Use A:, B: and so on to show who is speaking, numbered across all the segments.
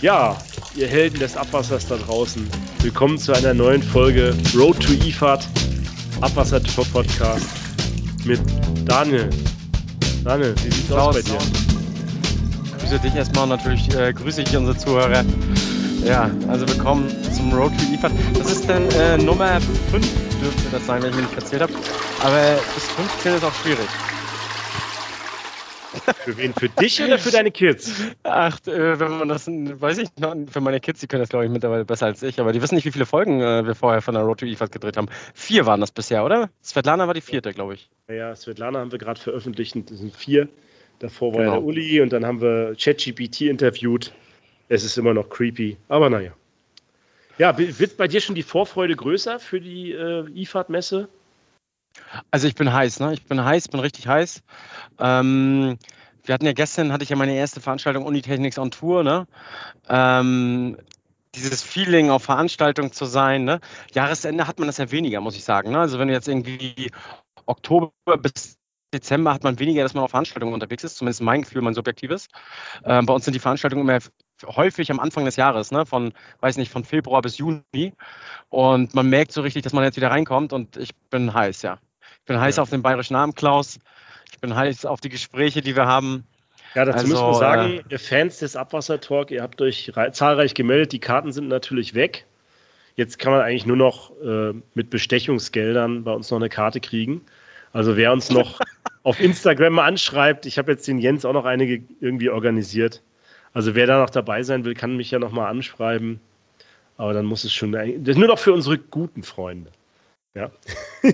A: Ja, ihr Helden des Abwassers da draußen, willkommen zu einer neuen Folge Road to IFAD, Abwasser Tour Podcast mit Daniel. Daniel, wie sieht's aus bei dir?
B: Ich grüße dich erstmal und natürlich äh, grüße ich unsere Zuhörer. Ja, also willkommen zum Road to IFAD. Das ist dann äh, Nummer 5 dürfte das sein, wenn ich mir nicht erzählt habe. Aber bis 15 ist auch schwierig.
A: Für wen? Für dich oder für deine Kids?
B: Ach, äh, wenn man das, weiß ich noch, für meine Kids, die können das glaube ich mittlerweile besser als ich, aber die wissen nicht, wie viele Folgen äh, wir vorher von der Road to IFAD gedreht haben. Vier waren das bisher, oder? Svetlana war die vierte, glaube ich.
A: Ja, Svetlana haben wir gerade veröffentlicht, das sind vier. Davor war genau. ja der Uli und dann haben wir ChatGPT interviewt. Es ist immer noch creepy, aber naja. Ja, wird bei dir schon die Vorfreude größer für die äh, IFAD-Messe?
B: Also ich bin heiß, ne? Ich bin heiß, bin richtig heiß. Ähm, wir hatten ja gestern, hatte ich ja meine erste Veranstaltung Unitechnics on Tour, ne? Ähm, dieses Feeling auf Veranstaltung zu sein, ne? Jahresende hat man das ja weniger, muss ich sagen. Ne? Also wenn du jetzt irgendwie Oktober bis Dezember hat man weniger, dass man auf Veranstaltungen unterwegs ist, zumindest mein Gefühl, mein subjektives. Ähm, bei uns sind die Veranstaltungen immer häufig am Anfang des Jahres, ne? von, weiß nicht, von Februar bis Juni. Und man merkt so richtig, dass man jetzt wieder reinkommt und ich bin heiß, ja. Ich bin heiß ja. auf den bayerischen Namen, Klaus. Bin heiß auf die Gespräche, die wir haben.
A: Ja, dazu also, müssen wir sagen, äh, ihr Fans des Abwasser-Talk, ihr habt euch zahlreich gemeldet. Die Karten sind natürlich weg. Jetzt kann man eigentlich nur noch äh, mit Bestechungsgeldern bei uns noch eine Karte kriegen. Also wer uns noch auf Instagram anschreibt, ich habe jetzt den Jens auch noch einige irgendwie organisiert. Also wer da noch dabei sein will, kann mich ja noch mal anschreiben. Aber dann muss es schon, das ist nur noch für unsere guten Freunde. Ja.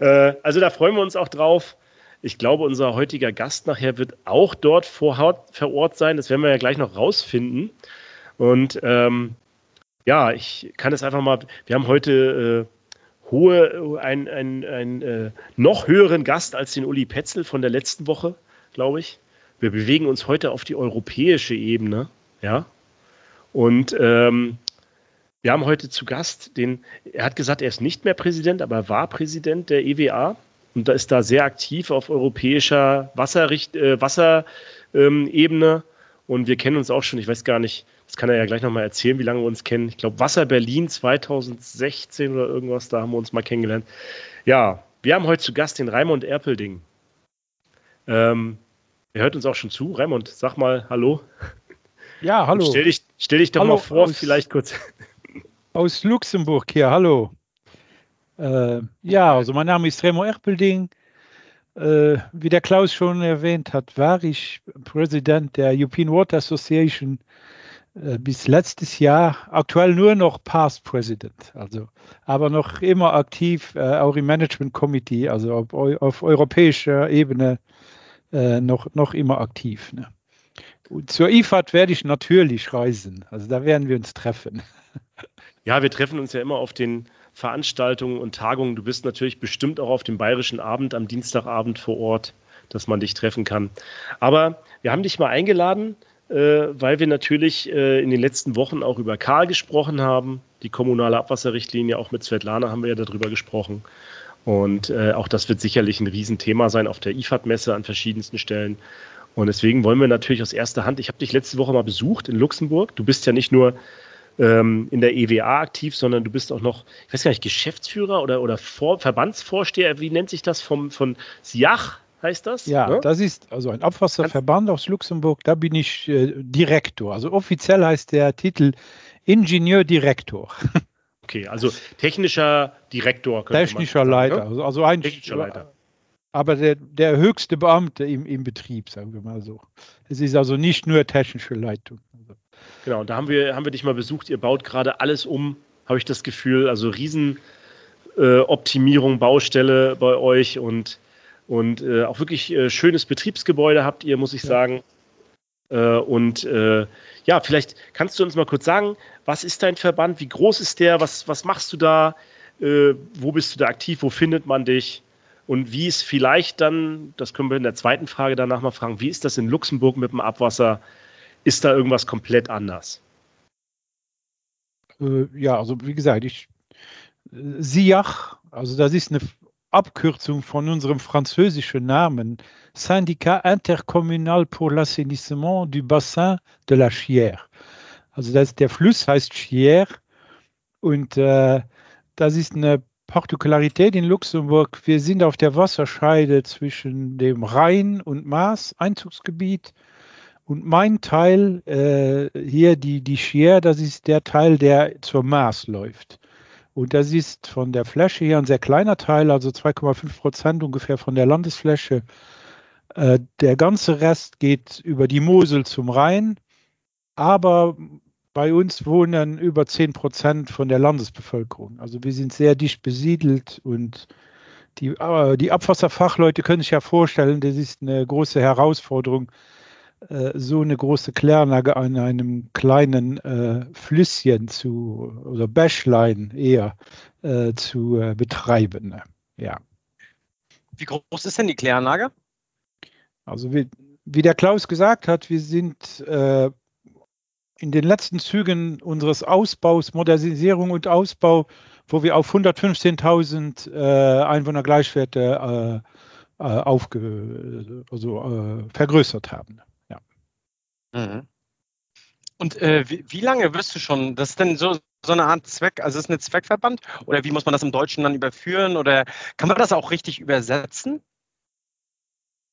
A: Äh, also da freuen wir uns auch drauf. Ich glaube, unser heutiger Gast nachher wird auch dort vor, Ort sein. Das werden wir ja gleich noch rausfinden. Und ähm, ja, ich kann es einfach mal. Wir haben heute äh, hohe, einen ein, äh, noch höheren Gast als den Uli Petzel von der letzten Woche, glaube ich. Wir bewegen uns heute auf die europäische Ebene, ja. Und ähm, wir haben heute zu Gast den, er hat gesagt, er ist nicht mehr Präsident, aber er war Präsident der EWA und da ist da sehr aktiv auf europäischer Wasserricht, äh, Wasserebene. Ähm, und wir kennen uns auch schon, ich weiß gar nicht, das kann er ja gleich nochmal erzählen, wie lange wir uns kennen. Ich glaube, Wasser Berlin 2016 oder irgendwas, da haben wir uns mal kennengelernt. Ja, wir haben heute zu Gast den Raimund Erpelding. Ähm, er hört uns auch schon zu. Raimund, sag mal Hallo.
C: Ja, hallo.
A: stell dich, stell dich doch hallo, mal vor, aus, vielleicht kurz.
C: Aus Luxemburg hier, hallo. Äh, ja, also mein Name ist Remo Erpelding. Äh, wie der Klaus schon erwähnt hat, war ich Präsident der European Water Association äh, bis letztes Jahr. Aktuell nur noch Past President, also aber noch immer aktiv, äh, auch im Management Committee, also auf, auf europäischer Ebene äh, noch, noch immer aktiv. Ne? zur IFAD werde ich natürlich reisen. Also da werden wir uns treffen.
A: Ja, wir treffen uns ja immer auf den Veranstaltungen und Tagungen. Du bist natürlich bestimmt auch auf dem Bayerischen Abend am Dienstagabend vor Ort, dass man dich treffen kann. Aber wir haben dich mal eingeladen, äh, weil wir natürlich äh, in den letzten Wochen auch über Karl gesprochen haben. Die kommunale Abwasserrichtlinie, auch mit Svetlana haben wir ja darüber gesprochen. Und äh, auch das wird sicherlich ein Riesenthema sein auf der IFAD-Messe an verschiedensten Stellen. Und deswegen wollen wir natürlich aus erster Hand, ich habe dich letzte Woche mal besucht in Luxemburg. Du bist ja nicht nur ähm, in der EWA aktiv, sondern du bist auch noch, ich weiß gar nicht, Geschäftsführer oder, oder Vor Verbandsvorsteher, wie nennt sich das, vom, von SIACH heißt das?
C: Ja, ne? das ist also ein Abwasserverband aus Luxemburg, da bin ich äh, Direktor. Also offiziell heißt der Titel Ingenieurdirektor.
A: Okay, also technischer Direktor.
C: Technischer Leiter. Ne? Also, also ein, technischer Leiter. Aber der, der höchste Beamte im, im Betrieb, sagen wir mal so. Es ist also nicht nur technische Leitung.
A: Genau, und da haben wir, haben wir dich mal besucht. Ihr baut gerade alles um, habe ich das Gefühl. Also Riesenoptimierung, äh, Baustelle bei euch und, und äh, auch wirklich äh, schönes Betriebsgebäude habt ihr, muss ich ja. sagen. Äh, und äh, ja, vielleicht kannst du uns mal kurz sagen, was ist dein Verband? Wie groß ist der? Was, was machst du da? Äh, wo bist du da aktiv? Wo findet man dich? Und wie ist vielleicht dann, das können wir in der zweiten Frage danach mal fragen, wie ist das in Luxemburg mit dem Abwasser? Ist da irgendwas komplett anders?
C: Äh, ja, also wie gesagt, ich SIACH, also das ist eine Abkürzung von unserem französischen Namen, Syndicat Intercommunal pour l'Assainissement du Bassin de la Chière. Also das, der Fluss heißt Chier und äh, das ist eine Partikularität in Luxemburg. Wir sind auf der Wasserscheide zwischen dem Rhein und Maas, Einzugsgebiet. Und mein Teil äh, hier, die, die Chier, das ist der Teil, der zur Maas läuft. Und das ist von der Fläche hier ein sehr kleiner Teil, also 2,5 Prozent ungefähr von der Landesfläche. Äh, der ganze Rest geht über die Mosel zum Rhein. Aber bei uns wohnen über 10 Prozent von der Landesbevölkerung. Also wir sind sehr dicht besiedelt und die, äh, die Abwasserfachleute können sich ja vorstellen, das ist eine große Herausforderung, so eine große Kläranlage an einem kleinen äh, Flüsschen zu oder Bäschlein eher äh, zu äh, betreiben. Ne? Ja.
B: Wie groß ist denn die Kläranlage?
C: Also wie, wie der Klaus gesagt hat, wir sind äh, in den letzten Zügen unseres Ausbaus, Modernisierung und Ausbau, wo wir auf 115.000 äh, Einwohner Gleichwerte äh, äh, aufge, also, vergrößert haben.
B: Mhm. Und äh, wie, wie, lange wirst du schon, das ist denn so, so eine Art Zweck, also ist es eine Zweckverband oder wie muss man das im Deutschen dann überführen oder kann man das auch richtig übersetzen?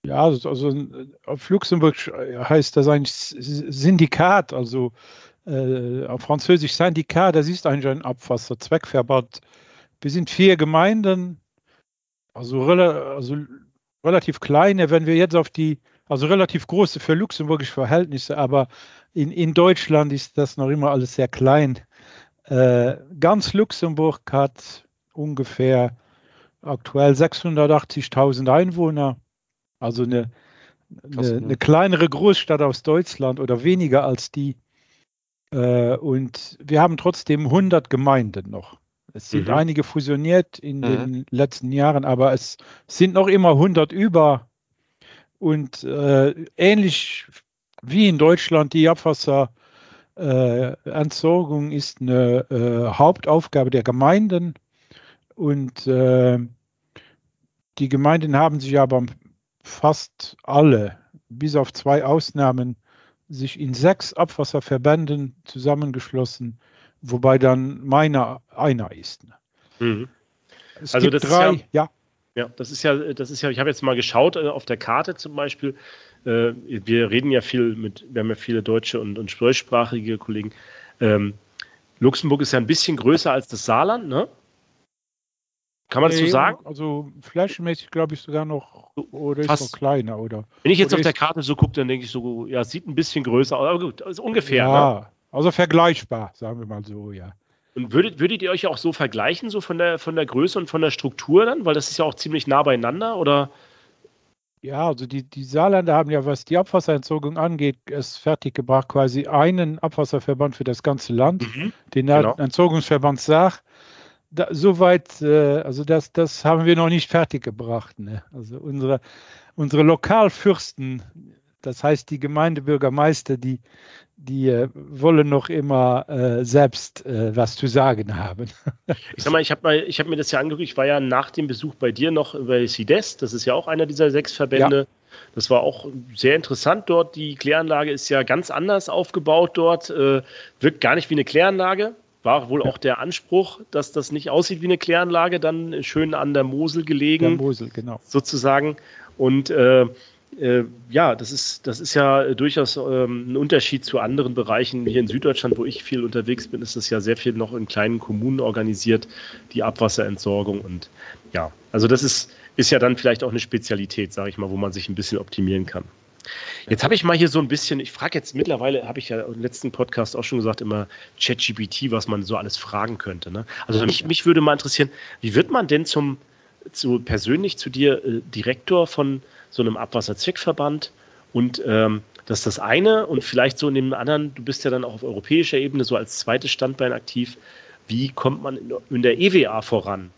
C: Ja, also, also auf Luxemburg heißt das ein Syndikat, also äh, auf Französisch Syndikat, das ist eigentlich ein Abwasserzweckverband. Wir sind vier Gemeinden, also, rela also relativ kleine, wenn wir jetzt auf die, also relativ große für luxemburgische Verhältnisse, aber in, in Deutschland ist das noch immer alles sehr klein. Äh, ganz Luxemburg hat ungefähr aktuell 680.000 Einwohner. Also eine, eine, eine, kleinere Großstadt aus Deutschland oder weniger als die. Äh, und wir haben trotzdem 100 Gemeinden noch. Es sind mhm. einige fusioniert in mhm. den letzten Jahren, aber es sind noch immer 100 über. Und äh, ähnlich wie in Deutschland, die Abwasserentsorgung äh, ist eine äh, Hauptaufgabe der Gemeinden. Und äh, die Gemeinden haben sich aber fast alle, bis auf zwei Ausnahmen, sich in sechs Abwasserverbänden zusammengeschlossen, wobei dann meiner einer ist.
A: Mhm. also das drei, ist ja, ja. Ja, das ist ja, das ist ja, ich habe jetzt mal geschaut äh, auf der Karte zum Beispiel. Äh, wir reden ja viel mit, wir haben ja viele deutsche und, und deutschsprachige Kollegen. Ähm, Luxemburg ist ja ein bisschen größer als das Saarland, ne? Kann man das so sagen?
C: Also flächenmäßig glaube ich sogar noch oder Fast. ist noch kleiner, oder?
A: Wenn ich jetzt auf der Karte so gucke, dann denke ich so, ja, sieht ein bisschen größer aus, aber gut, also ungefähr.
C: Ja, ne? also vergleichbar, sagen wir mal so, ja.
A: Und würdet, würdet ihr euch auch so vergleichen, so von der, von der Größe und von der Struktur dann? Weil das ist ja auch ziemlich nah beieinander, oder?
C: Ja, also die, die Saarländer haben ja, was die Abwasserentsorgung angeht, es fertiggebracht, quasi einen Abwasserverband für das ganze Land, mhm, den genau. Entsorgungsverband Saar da, soweit, äh, also das, das haben wir noch nicht fertiggebracht. Ne? Also unsere, unsere Lokalfürsten, das heißt die Gemeindebürgermeister, die, die äh, wollen noch immer äh, selbst äh, was zu sagen haben.
A: ich sag mal, ich habe hab mir das ja angeguckt, ich war ja nach dem Besuch bei dir noch bei CIDES, das ist ja auch einer dieser sechs Verbände. Ja. Das war auch sehr interessant dort. Die Kläranlage ist ja ganz anders aufgebaut dort, äh, wirkt gar nicht wie eine Kläranlage, war wohl auch der Anspruch, dass das nicht aussieht wie eine Kläranlage, dann schön an der Mosel gelegen. Der
C: Mosel, genau.
A: Sozusagen. Und äh, äh, ja, das ist, das ist ja durchaus ähm, ein Unterschied zu anderen Bereichen. Hier in Süddeutschland, wo ich viel unterwegs bin, ist das ja sehr viel noch in kleinen Kommunen organisiert, die Abwasserentsorgung. Und ja, also das ist, ist ja dann vielleicht auch eine Spezialität, sage ich mal, wo man sich ein bisschen optimieren kann. Jetzt habe ich mal hier so ein bisschen, ich frage jetzt mittlerweile, habe ich ja im letzten Podcast auch schon gesagt, immer ChatGPT, was man so alles fragen könnte. Ne? Also mich, mich würde mal interessieren, wie wird man denn zum, zu, persönlich zu dir äh, Direktor von so einem Abwasserzweckverband und ähm, das ist das eine und vielleicht so in dem anderen, du bist ja dann auch auf europäischer Ebene so als zweites Standbein aktiv. Wie kommt man in, der EWA voran?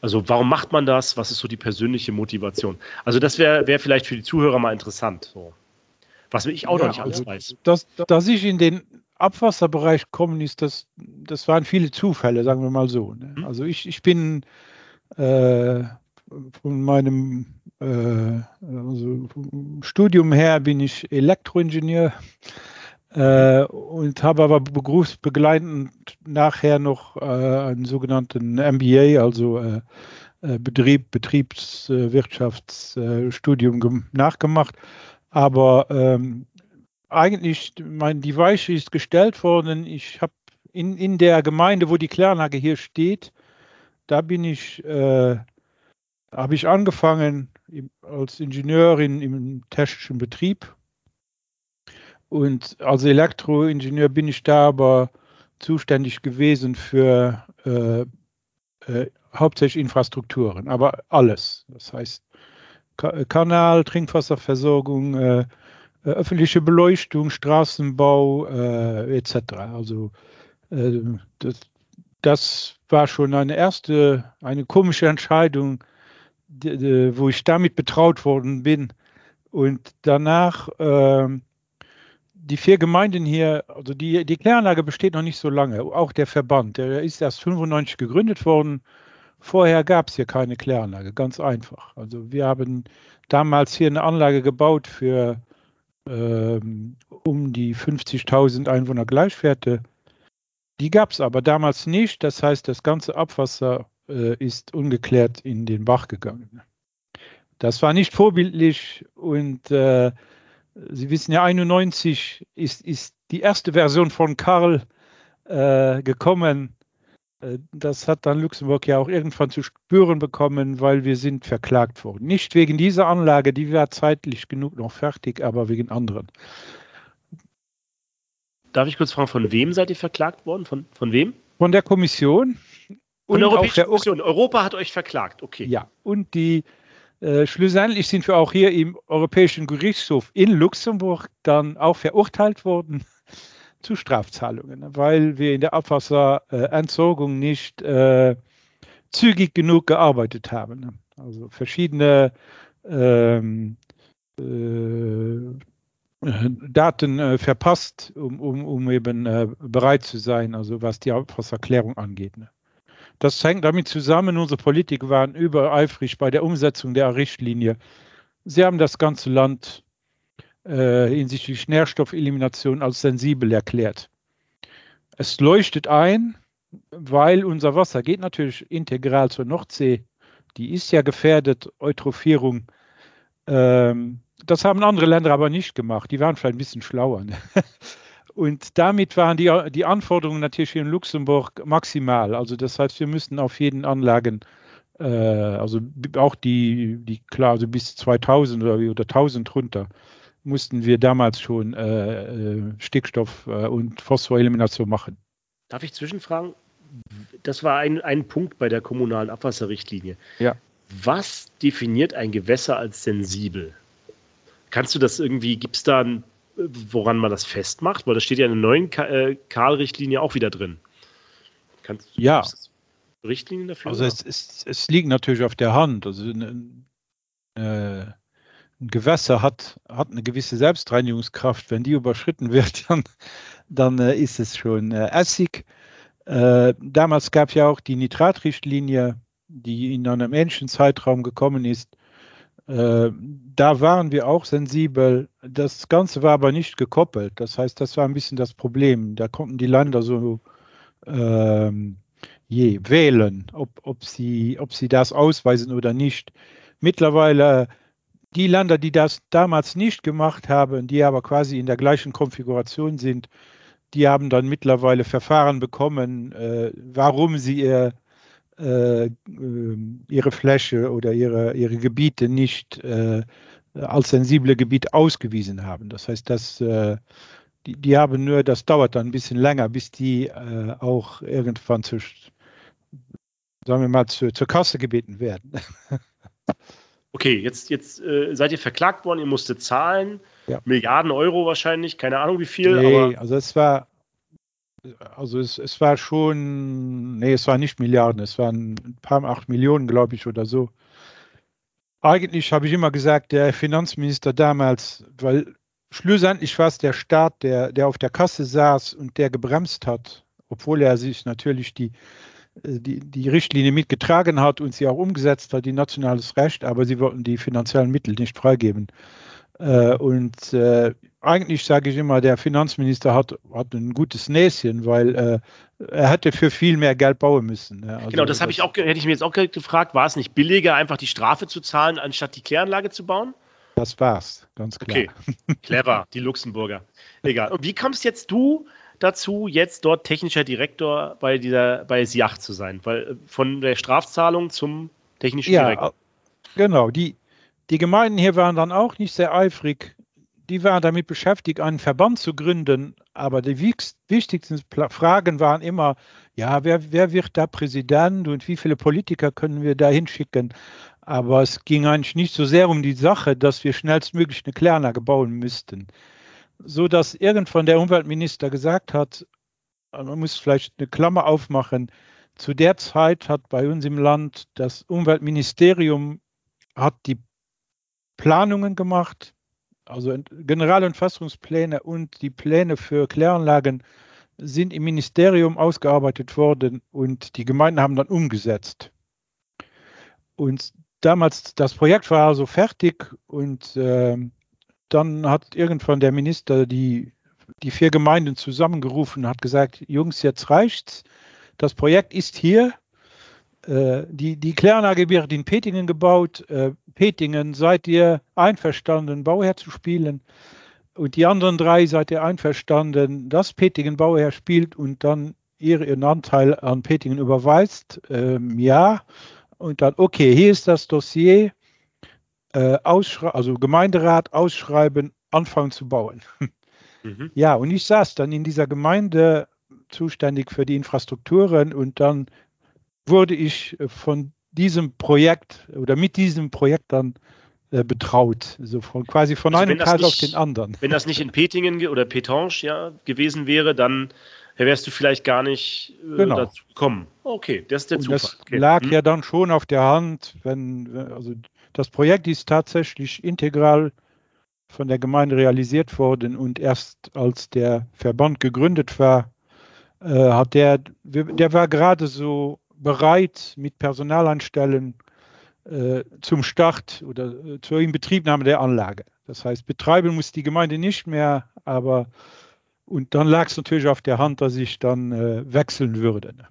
A: Also warum macht man das? Was ist so die persönliche Motivation? Also das wäre wär vielleicht für die Zuhörer mal interessant. So. Was ich auch ja, noch nicht alles also, weiß.
C: Dass, dass ich in den Abwasserbereich kommen ist, das, das waren viele Zufälle, sagen wir mal so. Ne? Mhm. Also ich, ich bin äh, von meinem äh, also Studium her bin ich Elektroingenieur äh, und habe aber berufsbegleitend nachher noch äh, einen sogenannten MBA, also äh, äh Betrieb, Betriebswirtschaftsstudium nachgemacht. Aber ähm, eigentlich, mein, die Weiche ist gestellt worden. Ich habe in, in der Gemeinde, wo die Kläranlage hier steht, da bin ich, äh, habe ich angefangen als Ingenieurin im technischen Betrieb. Und als Elektroingenieur bin ich da aber zuständig gewesen für äh, äh, hauptsächlich Infrastrukturen, aber alles. Das heißt Ka Kanal, Trinkwasserversorgung, äh, äh, öffentliche Beleuchtung, Straßenbau äh, etc. Also äh, das, das, war schon eine erste, eine komische Entscheidung, wo ich damit betraut worden bin. Und danach ähm, die vier Gemeinden hier, also die, die Kläranlage besteht noch nicht so lange, auch der Verband, der ist erst 95 gegründet worden. Vorher gab es hier keine Kläranlage, ganz einfach. Also wir haben damals hier eine Anlage gebaut für ähm, um die 50.000 Einwohner Gleichwerte. Die gab es aber damals nicht. Das heißt, das ganze Abwasser äh, ist ungeklärt in den Bach gegangen. Das war nicht vorbildlich und äh, Sie wissen ja, 91 ist, ist die erste Version von Karl äh, gekommen äh, das hat dann Luxemburg ja auch irgendwann zu spüren bekommen, weil wir sind verklagt worden. Nicht wegen dieser Anlage, die war zeitlich genug noch fertig, aber wegen anderen.
A: Darf ich kurz fragen, von wem seid ihr verklagt worden? Von, von wem?
C: Von der Kommission.
A: Von der Europäischen Kommission. Europa hat euch verklagt, okay.
C: Ja, und die äh, schlussendlich sind wir auch hier im Europäischen Gerichtshof in Luxemburg dann auch verurteilt worden zu Strafzahlungen, weil wir in der Abwasserentsorgung nicht äh, zügig genug gearbeitet haben. Also verschiedene ähm, äh, Daten äh, verpasst, um, um, um eben äh, bereit zu sein, also was die Abwasserklärung angeht. Ne? Das hängt damit zusammen, unsere Politiker waren übereifrig bei der Umsetzung der Richtlinie. Sie haben das ganze Land äh, hinsichtlich Nährstoffelimination als sensibel erklärt. Es leuchtet ein, weil unser Wasser geht natürlich integral zur Nordsee. Die ist ja gefährdet, Eutrophierung. Ähm, das haben andere Länder aber nicht gemacht. Die waren vielleicht ein bisschen schlauer. Ne? Und damit waren die, die Anforderungen natürlich hier in Luxemburg maximal. Also das heißt, wir müssten auf jeden Anlagen, äh, also auch die, die klar, also bis 2000 oder, oder 1000 runter, mussten wir damals schon äh, äh, Stickstoff äh, und Phosphorelimination machen.
A: Darf ich zwischenfragen? Das war ein, ein Punkt bei der kommunalen Abwasserrichtlinie.
C: Ja.
A: Was definiert ein Gewässer als sensibel? Kannst du das irgendwie, gibt es da ein, woran man das festmacht? Weil das steht ja in der neuen äh, Karl-Richtlinie auch wieder drin.
C: Kannst, ja.
A: Richtlinien dafür?
C: Also es, es, es, liegt natürlich auf der Hand. Also äh, ein Gewässer hat, hat eine gewisse Selbstreinigungskraft. Wenn die überschritten wird, dann, dann äh, ist es schon äh, Essig. Äh, damals gab es ja auch die Nitratrichtlinie, die in einem ähnlichen Zeitraum gekommen ist. Äh, da waren wir auch sensibel. Das Ganze war aber nicht gekoppelt. Das heißt, das war ein bisschen das Problem. Da konnten die Länder so ähm, je wählen, ob, ob, sie, ob sie das ausweisen oder nicht. Mittlerweile die Länder, die das damals nicht gemacht haben, die aber quasi in der gleichen Konfiguration sind, die haben dann mittlerweile Verfahren bekommen, äh, warum sie ihr, äh, ihre Fläche oder ihre, ihre Gebiete nicht äh, als sensible Gebiet ausgewiesen haben. Das heißt, dass, äh, die, die haben nur, das dauert dann ein bisschen länger, bis die äh, auch irgendwann zu, sagen wir mal, zu, zur Kasse gebeten werden.
A: okay, jetzt, jetzt äh, seid ihr verklagt worden, ihr musstet zahlen, ja. Milliarden Euro wahrscheinlich, keine Ahnung wie viel.
C: Nee, also es war, also es, es war schon, nee, es war nicht Milliarden, es waren ein paar, acht Millionen, glaube ich, oder so. Eigentlich habe ich immer gesagt, der Finanzminister damals, weil schlussendlich war es der Staat, der, der auf der Kasse saß und der gebremst hat, obwohl er sich natürlich die äh, die, die Richtlinie mitgetragen hat und sie auch umgesetzt hat, die nationales Recht, aber sie wollten die finanziellen Mittel nicht freigeben. Äh, und äh, eigentlich sage ich immer, der Finanzminister hat, hat ein gutes Näschen, weil äh, er hätte für viel mehr Geld bauen müssen.
A: Ja. Also genau, das, habe ich auch, hätte ich mir jetzt auch gefragt, war es nicht billiger, einfach die Strafe zu zahlen, anstatt die Kläranlage zu bauen?
C: Das war's, ganz klar. Okay,
A: clever, die Luxemburger. Egal. Und wie kommst jetzt du dazu, jetzt dort technischer Direktor bei dieser bei SIACH zu sein? Weil äh, von der Strafzahlung zum technischen ja, Direktor.
C: Genau, die, die Gemeinden hier waren dann auch nicht sehr eifrig. Die waren damit beschäftigt, einen Verband zu gründen. Aber die wichtigsten Fragen waren immer, ja, wer, wer wird da Präsident und wie viele Politiker können wir da hinschicken? Aber es ging eigentlich nicht so sehr um die Sache, dass wir schnellstmöglich eine Kläranlage bauen müssten. So dass irgendwann der Umweltminister gesagt hat, man muss vielleicht eine Klammer aufmachen, zu der Zeit hat bei uns im Land das Umweltministerium hat die Planungen gemacht, also Generalentfassungspläne und die Pläne für Kläranlagen sind im Ministerium ausgearbeitet worden und die Gemeinden haben dann umgesetzt. Und damals, das Projekt war also fertig und äh, dann hat irgendwann der Minister die, die vier Gemeinden zusammengerufen und hat gesagt, Jungs, jetzt reicht's. Das Projekt ist hier. Äh, die, die Kläranlage wird in Petingen gebaut. Äh, Petingen, seid ihr einverstanden, Bauherr zu spielen? Und die anderen drei seid ihr einverstanden, dass Petingen Bauherr spielt und dann ihr ihren Anteil an Petingen überweist? Ähm, ja und dann, okay, hier ist das Dossier, äh, also Gemeinderat ausschreiben, anfangen zu bauen. Mhm. Ja, und ich saß dann in dieser Gemeinde zuständig für die Infrastrukturen und dann wurde ich von diesem Projekt oder mit diesem Projekt dann äh, betraut, so von, quasi von also einem Tag auf den anderen.
A: Wenn das nicht in Petingen oder Petange ja, gewesen wäre, dann wärst du vielleicht gar nicht äh, genau. dazu gekommen. Okay, das ist der Zufall. Das
C: okay. lag hm. ja dann schon auf der Hand, wenn, also das Projekt ist tatsächlich integral von der Gemeinde realisiert worden und erst als der Verband gegründet war, äh, hat der, der war gerade so bereit mit Personalanstellen äh, zum Start oder äh, zur Inbetriebnahme der Anlage. Das heißt, betreiben muss die Gemeinde nicht mehr, aber und dann lag es natürlich auf der Hand, dass ich dann äh, wechseln würde. Ne?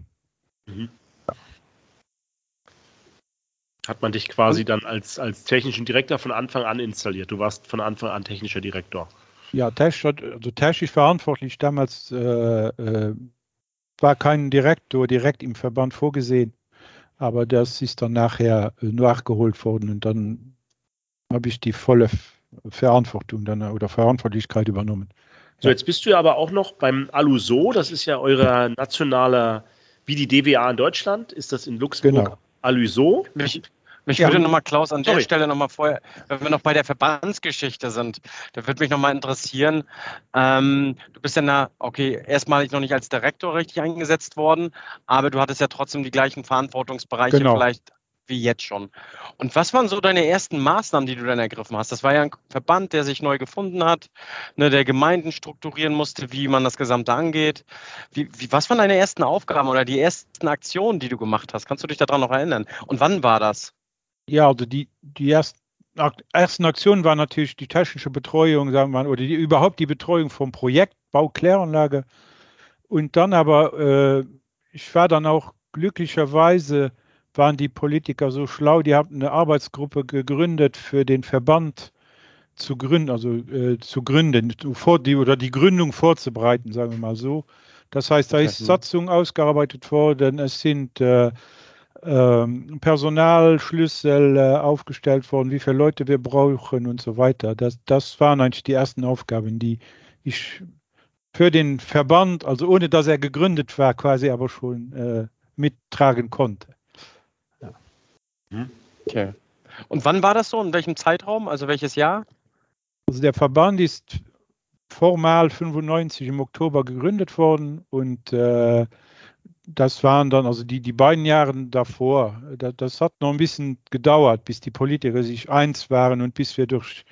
C: Mhm.
A: Hat man dich quasi dann als, als technischen Direktor von Anfang an installiert? Du warst von Anfang an technischer Direktor.
C: Ja, also technisch verantwortlich damals äh, äh, war kein Direktor direkt im Verband vorgesehen, aber das ist dann nachher äh, nachgeholt worden und dann habe ich die volle Verantwortung dann oder Verantwortlichkeit übernommen.
A: So, jetzt bist du ja aber auch noch beim Aluso, das ist ja euer nationaler, wie die DWA in Deutschland, ist das in Luxemburg genau. Aluso?
B: Mich, ja. würde nochmal, Klaus, an Sorry. der Stelle nochmal vorher, wenn wir noch bei der Verbandsgeschichte sind, da würde mich nochmal interessieren, ähm, du bist ja na, okay, erstmalig noch nicht als Direktor richtig eingesetzt worden, aber du hattest ja trotzdem die gleichen Verantwortungsbereiche genau. vielleicht wie jetzt schon. Und was waren so deine ersten Maßnahmen, die du dann ergriffen hast? Das war ja ein Verband, der sich neu gefunden hat, ne, der Gemeinden strukturieren musste, wie man das Gesamte angeht. Wie, wie, was waren deine ersten Aufgaben oder die ersten Aktionen, die du gemacht hast? Kannst du dich daran noch erinnern? Und wann war das?
C: Ja, also die, die ersten, ersten Aktionen waren natürlich die technische Betreuung, sagen wir mal, oder die, überhaupt die Betreuung vom Projekt Baukläranlage. Und dann aber, äh, ich war dann auch glücklicherweise waren die Politiker so schlau, die haben eine Arbeitsgruppe gegründet für den Verband zu gründen, also äh, zu gründen, vor die, oder die Gründung vorzubereiten, sagen wir mal so. Das heißt, da ist Satzung ausgearbeitet worden, es sind äh, äh, Personalschlüssel äh, aufgestellt worden, wie viele Leute wir brauchen und so weiter. Das, das waren eigentlich die ersten Aufgaben, die ich für den Verband, also ohne dass er gegründet war, quasi aber schon äh, mittragen konnte.
B: Mhm. Okay. Und wann war das so? In welchem Zeitraum? Also welches Jahr?
C: Also der Verband ist formal 95 im Oktober gegründet worden und äh, das waren dann also die, die beiden Jahre davor. Das, das, hat noch ein bisschen gedauert, bis die Politiker sich eins waren und bis wir durch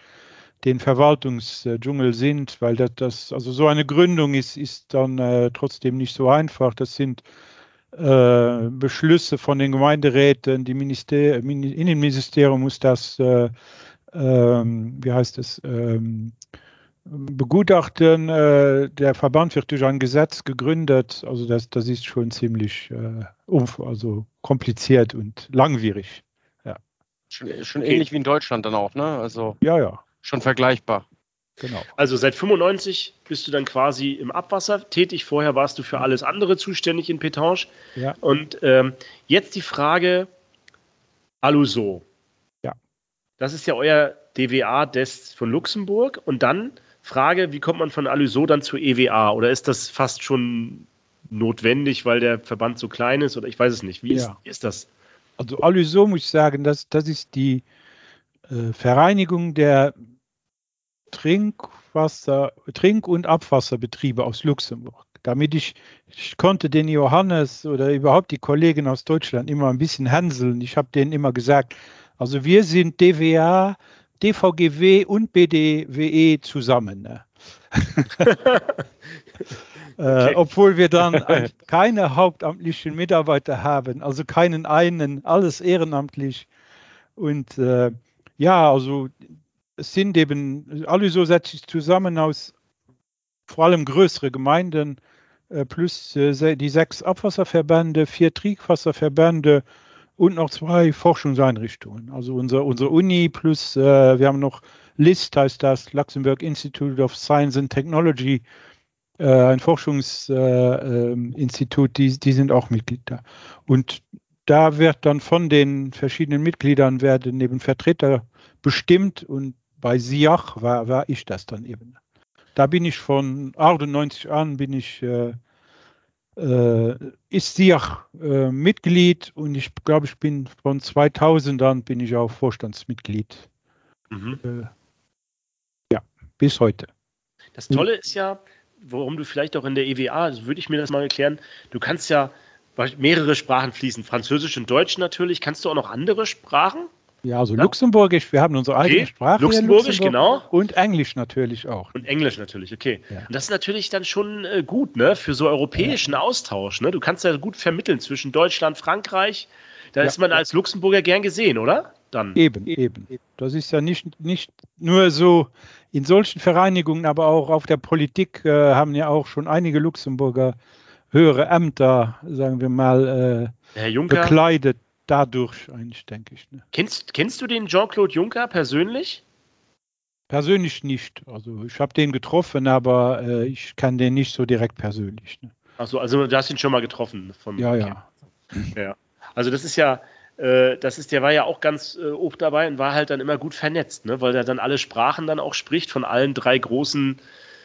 C: den Verwaltungsdschungel sind, weil das, das also so eine Gründung ist, ist dann äh, trotzdem nicht so einfach. Das sind äh, Beschlüsse von den Gemeinderäten, die Minister Innenministerium muss das, äh, ähm, wie heißt es, ähm, begutachten. Äh, der Verband wird durch ein Gesetz gegründet. Also das, das ist schon ziemlich äh, umf also kompliziert und langwierig. Ja.
B: Schon, schon okay. ähnlich wie in Deutschland dann auch, ne? Also
C: ja, ja.
B: Schon vergleichbar.
A: Genau. Also seit 95 bist du dann quasi im Abwasser tätig. Vorher warst du für alles andere zuständig in Petange. Ja. Und ähm, jetzt die Frage Aluso.
C: Ja.
A: Das ist ja euer DWA-Desk von Luxemburg. Und dann Frage, wie kommt man von Aluso dann zu EWA? Oder ist das fast schon notwendig, weil der Verband so klein ist? Oder ich weiß es nicht. Wie, ja. ist, wie ist, das?
C: Also Aluso muss ich sagen, das, das ist die äh, Vereinigung der Trinkwasser, Trink- und Abwasserbetriebe aus Luxemburg. Damit ich, ich konnte den Johannes oder überhaupt die Kollegen aus Deutschland immer ein bisschen hänseln. Ich habe denen immer gesagt, also wir sind DWA, DVGW und BDWE zusammen. Ne? Äh, okay. äh, obwohl wir dann keine hauptamtlichen Mitarbeiter haben, also keinen einen, alles ehrenamtlich. Und äh, ja, also es sind eben, Aluso setzt sich zusammen aus vor allem größere Gemeinden äh, plus äh, die sechs Abwasserverbände, vier Trinkwasserverbände und noch zwei Forschungseinrichtungen. Also unser, unsere Uni plus äh, wir haben noch LIST, heißt das, Luxemburg Institute of Science and Technology, äh, ein Forschungsinstitut, äh, die, die sind auch Mitglied da. Und da wird dann von den verschiedenen Mitgliedern werden eben Vertreter bestimmt und bei Siach war, war ich das dann eben. Da bin ich von 98 an, bin ich, äh, ist Siach äh, Mitglied und ich glaube, ich bin von 2000 an bin ich auch Vorstandsmitglied. Mhm. Äh, ja, bis heute.
A: Das Tolle ist ja, warum du vielleicht auch in der EWA, also würde ich mir das mal erklären, du kannst ja mehrere Sprachen fließen, Französisch und Deutsch natürlich. Kannst du auch noch andere Sprachen?
C: Ja, also ja. Luxemburgisch, wir haben unsere eigene okay. Sprache.
A: Luxemburgisch, genau.
C: Und Englisch natürlich auch.
A: Und Englisch natürlich, okay. Ja. Und das ist natürlich dann schon äh, gut, ne, für so europäischen ja. Austausch. Ne? Du kannst ja gut vermitteln zwischen Deutschland, Frankreich. Da ist man als Luxemburger gern gesehen, oder?
C: Dann. Eben, eben. Das ist ja nicht, nicht nur so in solchen Vereinigungen, aber auch auf der Politik äh, haben ja auch schon einige Luxemburger höhere Ämter, sagen wir mal,
A: äh,
C: bekleidet dadurch eigentlich, denke ich. Ne?
A: Kennst, kennst du den Jean-Claude Juncker persönlich?
C: Persönlich nicht. Also ich habe den getroffen, aber äh, ich kann den nicht so direkt persönlich. Ne?
A: Achso, also du hast ihn schon mal getroffen. Vom,
C: ja, okay.
A: ja. ja. Also das ist ja, äh, das ist, der war ja auch ganz äh, oft dabei und war halt dann immer gut vernetzt, ne? weil er dann alle Sprachen dann auch spricht von allen drei großen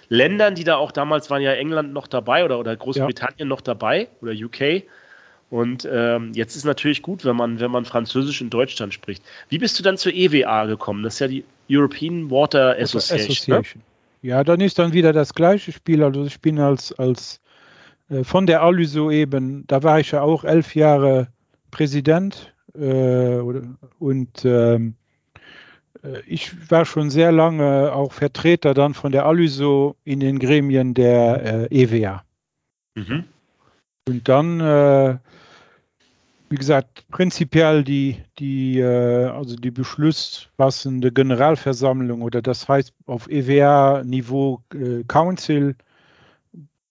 A: Ländern, die da auch damals waren ja England noch dabei oder, oder Großbritannien ja. noch dabei oder UK. Und ähm, jetzt ist natürlich gut, wenn man, wenn man Französisch in Deutschland spricht. Wie bist du dann zur EWA gekommen? Das ist ja die European Water Association. Association.
C: Ne? Ja, dann ist dann wieder das gleiche Spiel. Also ich bin als, als äh, von der Aluso eben, da war ich ja auch elf Jahre Präsident äh, und ähm, äh, ich war schon sehr lange auch Vertreter dann von der Aluso in den Gremien der äh, EWA. Mhm. Und dann äh, wie gesagt, prinzipiell die, die, äh, also die beschlussfassende Generalversammlung oder das heißt auf EWA-Niveau äh, Council,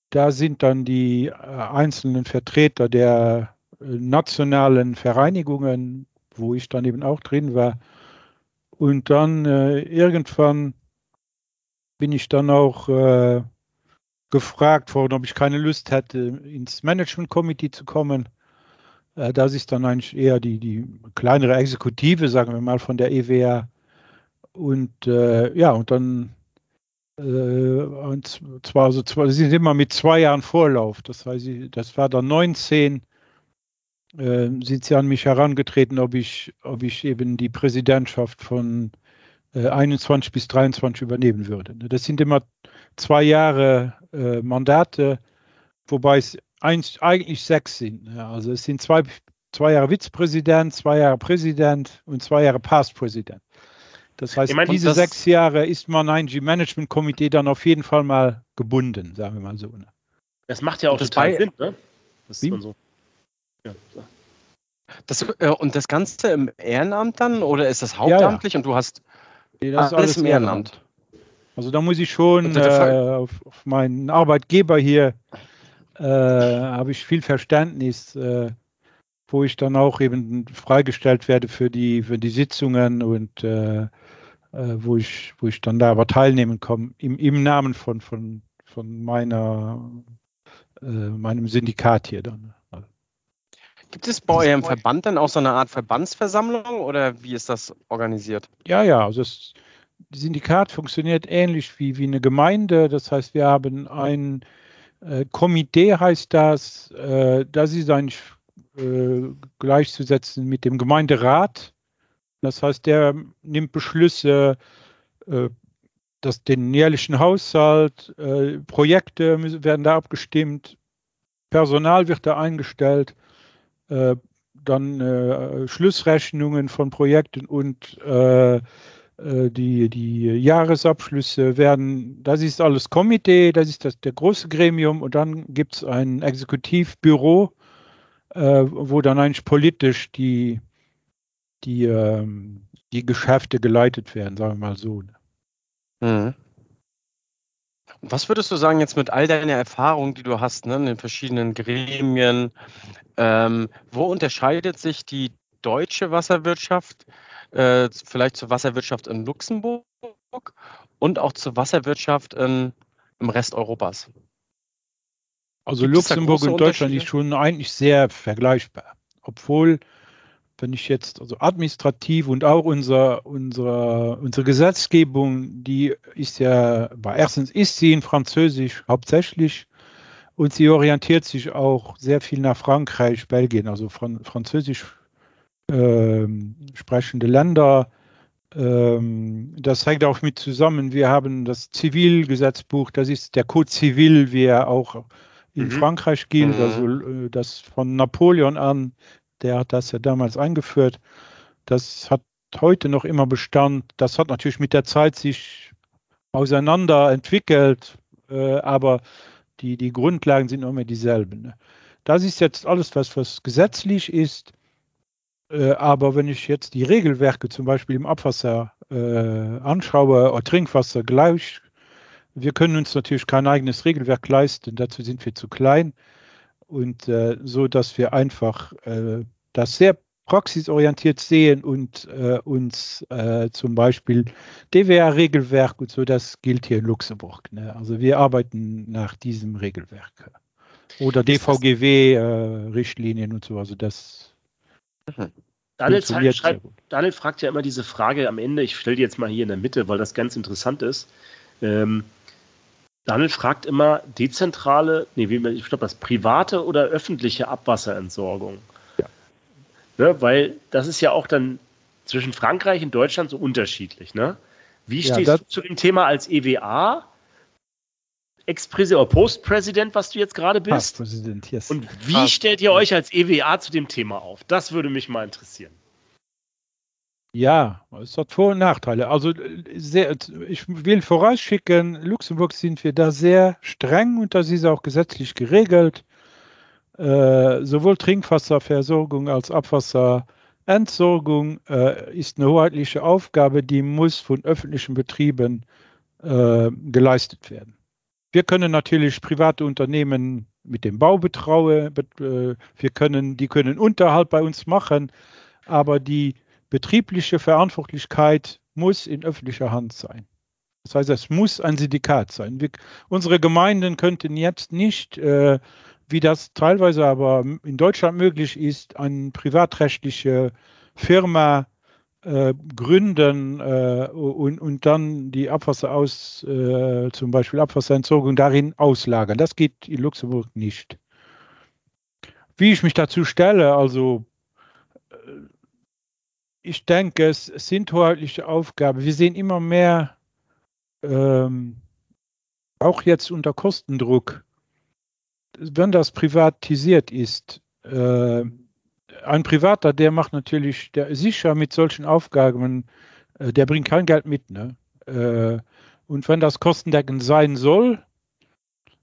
C: da sind dann die äh, einzelnen Vertreter der nationalen Vereinigungen, wo ich dann eben auch drin war. Und dann irgendwann bin ich dann auch gefragt worden, ob ich keine Lust hätte, ins Management Committee zu kommen. Äh, das ist dann eigentlich eher die, die kleinere Exekutive, sagen wir mal, von der EWR. Und äh, ja, und dann äh, und zwar so zwei, sie sind immer mit zwei Jahren Vorlauf. Das heißt, das war dann 19, äh, sind sie an mich herangetreten, ob ich, ob ich eben die Präsidentschaft von äh, 21 bis 23 übernehmen würde. Das sind immer zwei Jahre äh, Mandate, wobei es eins, eigentlich sechs sind. Ja, also es sind zwei, zwei Jahre Vizepräsident, zwei Jahre Präsident und zwei Jahre Passpräsident. Das heißt, ich meine, diese sechs Jahre ist man ein Management Komitee dann auf jeden Fall mal gebunden, sagen wir mal so. Ne?
A: Das macht ja auch total Sinn, ne?
B: Das ist so. Ja. Das, äh, und das Ganze im Ehrenamt dann oder ist das hauptamtlich ja, ja. und du hast
C: nee, das alles, alles im Ehrenamt? Ehrenamt? Also da muss ich schon äh, auf, auf, meinen Arbeitgeber hier äh, habe ich viel Verständnis, äh, wo ich dann auch eben freigestellt werde für die für die Sitzungen und äh, äh, wo ich wo ich dann da aber teilnehmen komme im, im Namen von von von meiner äh, meinem Syndikat hier dann.
B: Gibt es bei eurem Verband dann auch so eine Art Verbandsversammlung oder wie ist das organisiert?
C: Ja, ja, also das Syndikat funktioniert ähnlich wie, wie eine Gemeinde. Das heißt, wir haben ein äh, Komitee, heißt das. Äh, das ist eigentlich äh, gleichzusetzen mit dem Gemeinderat. Das heißt, der nimmt Beschlüsse, äh, das, den jährlichen Haushalt, Projekte werden da abgestimmt, Personal wird da eingestellt dann Schlussrechnungen von Projekten und die, die Jahresabschlüsse werden, das ist alles Komitee, das ist das, der große Gremium und dann gibt es ein Exekutivbüro, äh, wo dann eigentlich politisch die, die, ähm, die Geschäfte geleitet werden, sagen wir mal so. Mhm.
B: Was würdest du sagen jetzt mit all deiner Erfahrung, die du hast ne, in den verschiedenen Gremien, ähm, wo unterscheidet sich die deutsche Wasserwirtschaft äh, vielleicht zur Wasserwirtschaft in Luxemburg und auch zur Wasserwirtschaft in, im Rest Europas?
C: Also Gibt Luxemburg und Deutschland ist schon eigentlich sehr vergleichbar, obwohl wenn ich jetzt, also administrativ und auch unser, unser, unsere Gesetzgebung, die ist ja, erstens ist sie in Französisch hauptsächlich und sie orientiert sich auch sehr viel nach Frankreich, Belgien, also von Französisch äh, sprechende Länder. Ähm, das hängt auch mit zusammen. Wir haben das Zivilgesetzbuch, das ist der Code Civil, wie er auch in mhm. Frankreich gilt, mhm. also äh, das von Napoleon an der hat das ja damals eingeführt. Das hat heute noch immer Bestand. Das hat natürlich mit der Zeit sich auseinander entwickelt, äh, aber die, die Grundlagen sind immer dieselben. Ne? Das ist jetzt alles, was, was gesetzlich ist. Äh, aber wenn ich jetzt die Regelwerke zum Beispiel im Abwasser äh, anschaue, oder Trinkwasser gleich, wir können uns natürlich kein eigenes Regelwerk leisten, dazu sind wir zu klein und äh, so, dass wir einfach äh, das sehr praxisorientiert sehen und äh, uns äh, zum Beispiel DWR-Regelwerk und so, das gilt hier in Luxemburg. Ne? Also wir arbeiten nach diesem Regelwerk. Oder DVGW-Richtlinien äh, und so, also das.
A: Mhm. Daniel, schreibt, Daniel, fragt ja immer diese Frage am Ende, ich stelle die jetzt mal hier in der Mitte, weil das ganz interessant ist. Ähm, Daniel fragt immer dezentrale, nee, wie, ich glaube, das private oder öffentliche Abwasserentsorgung. Ja. Ne, weil das ist ja auch dann zwischen Frankreich und Deutschland so unterschiedlich. Ne? Wie stehst ja, du zu dem Thema als EWA? Ex-Präsident oder Postpräsident, was du jetzt gerade bist? Präsident, yes. Und wie Past stellt ihr euch als EWA zu dem Thema auf? Das würde mich mal interessieren.
C: Ja, es hat Vor- und Nachteile. Also sehr, ich will vorausschicken, Luxemburg sind wir da sehr streng und das ist auch gesetzlich geregelt. Äh, sowohl Trinkwasserversorgung als Abwasserentsorgung äh, ist eine hoheitliche Aufgabe, die muss von öffentlichen Betrieben äh, geleistet werden. Wir können natürlich private Unternehmen mit dem Bau betrauen, äh, wir können, die können Unterhalt bei uns machen, aber die betriebliche Verantwortlichkeit muss in öffentlicher Hand sein. Das heißt, es muss ein Syndikat sein. Wir, unsere Gemeinden könnten jetzt nicht, äh, wie das teilweise aber in Deutschland möglich ist, eine privatrechtliche Firma äh, gründen äh, und, und dann die Abwasser aus, äh, zum Beispiel Abwasserentsorgung darin auslagern. Das geht in Luxemburg nicht. Wie ich mich dazu stelle, also ich denke, es sind hoheitliche Aufgaben. Wir sehen immer mehr, ähm, auch jetzt unter Kostendruck, wenn das privatisiert ist. Ein Privater, der macht natürlich, der sicher mit solchen Aufgaben, äh, der bringt kein Geld mit. Ne? Äh, und wenn das kostendeckend sein soll,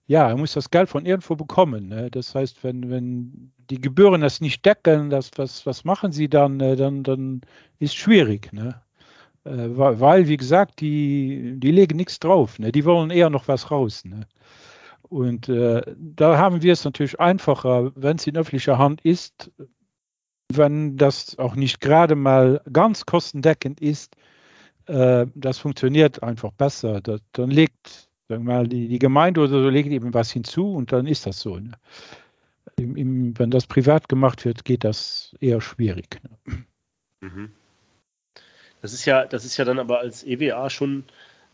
C: ja, er muss das Geld von irgendwo bekommen. Ne? Das heißt, wenn, wenn die Gebühren das nicht decken, das, was, was machen sie dann? Äh, dann, dann ist schwierig. Ne? Äh, weil, wie gesagt, die, die legen nichts drauf. Ne? Die wollen eher noch was raus. Ne? Und äh, da haben wir es natürlich einfacher, wenn es in öffentlicher Hand ist, wenn das auch nicht gerade mal ganz kostendeckend ist, äh, das funktioniert einfach besser. Das, dann legt sagen wir mal, die, die Gemeinde oder so legt eben was hinzu und dann ist das so. Ne? Im, im, wenn das privat gemacht wird, geht das eher schwierig. Ne?
A: Mhm. Das ist ja, das ist ja dann aber als EWA schon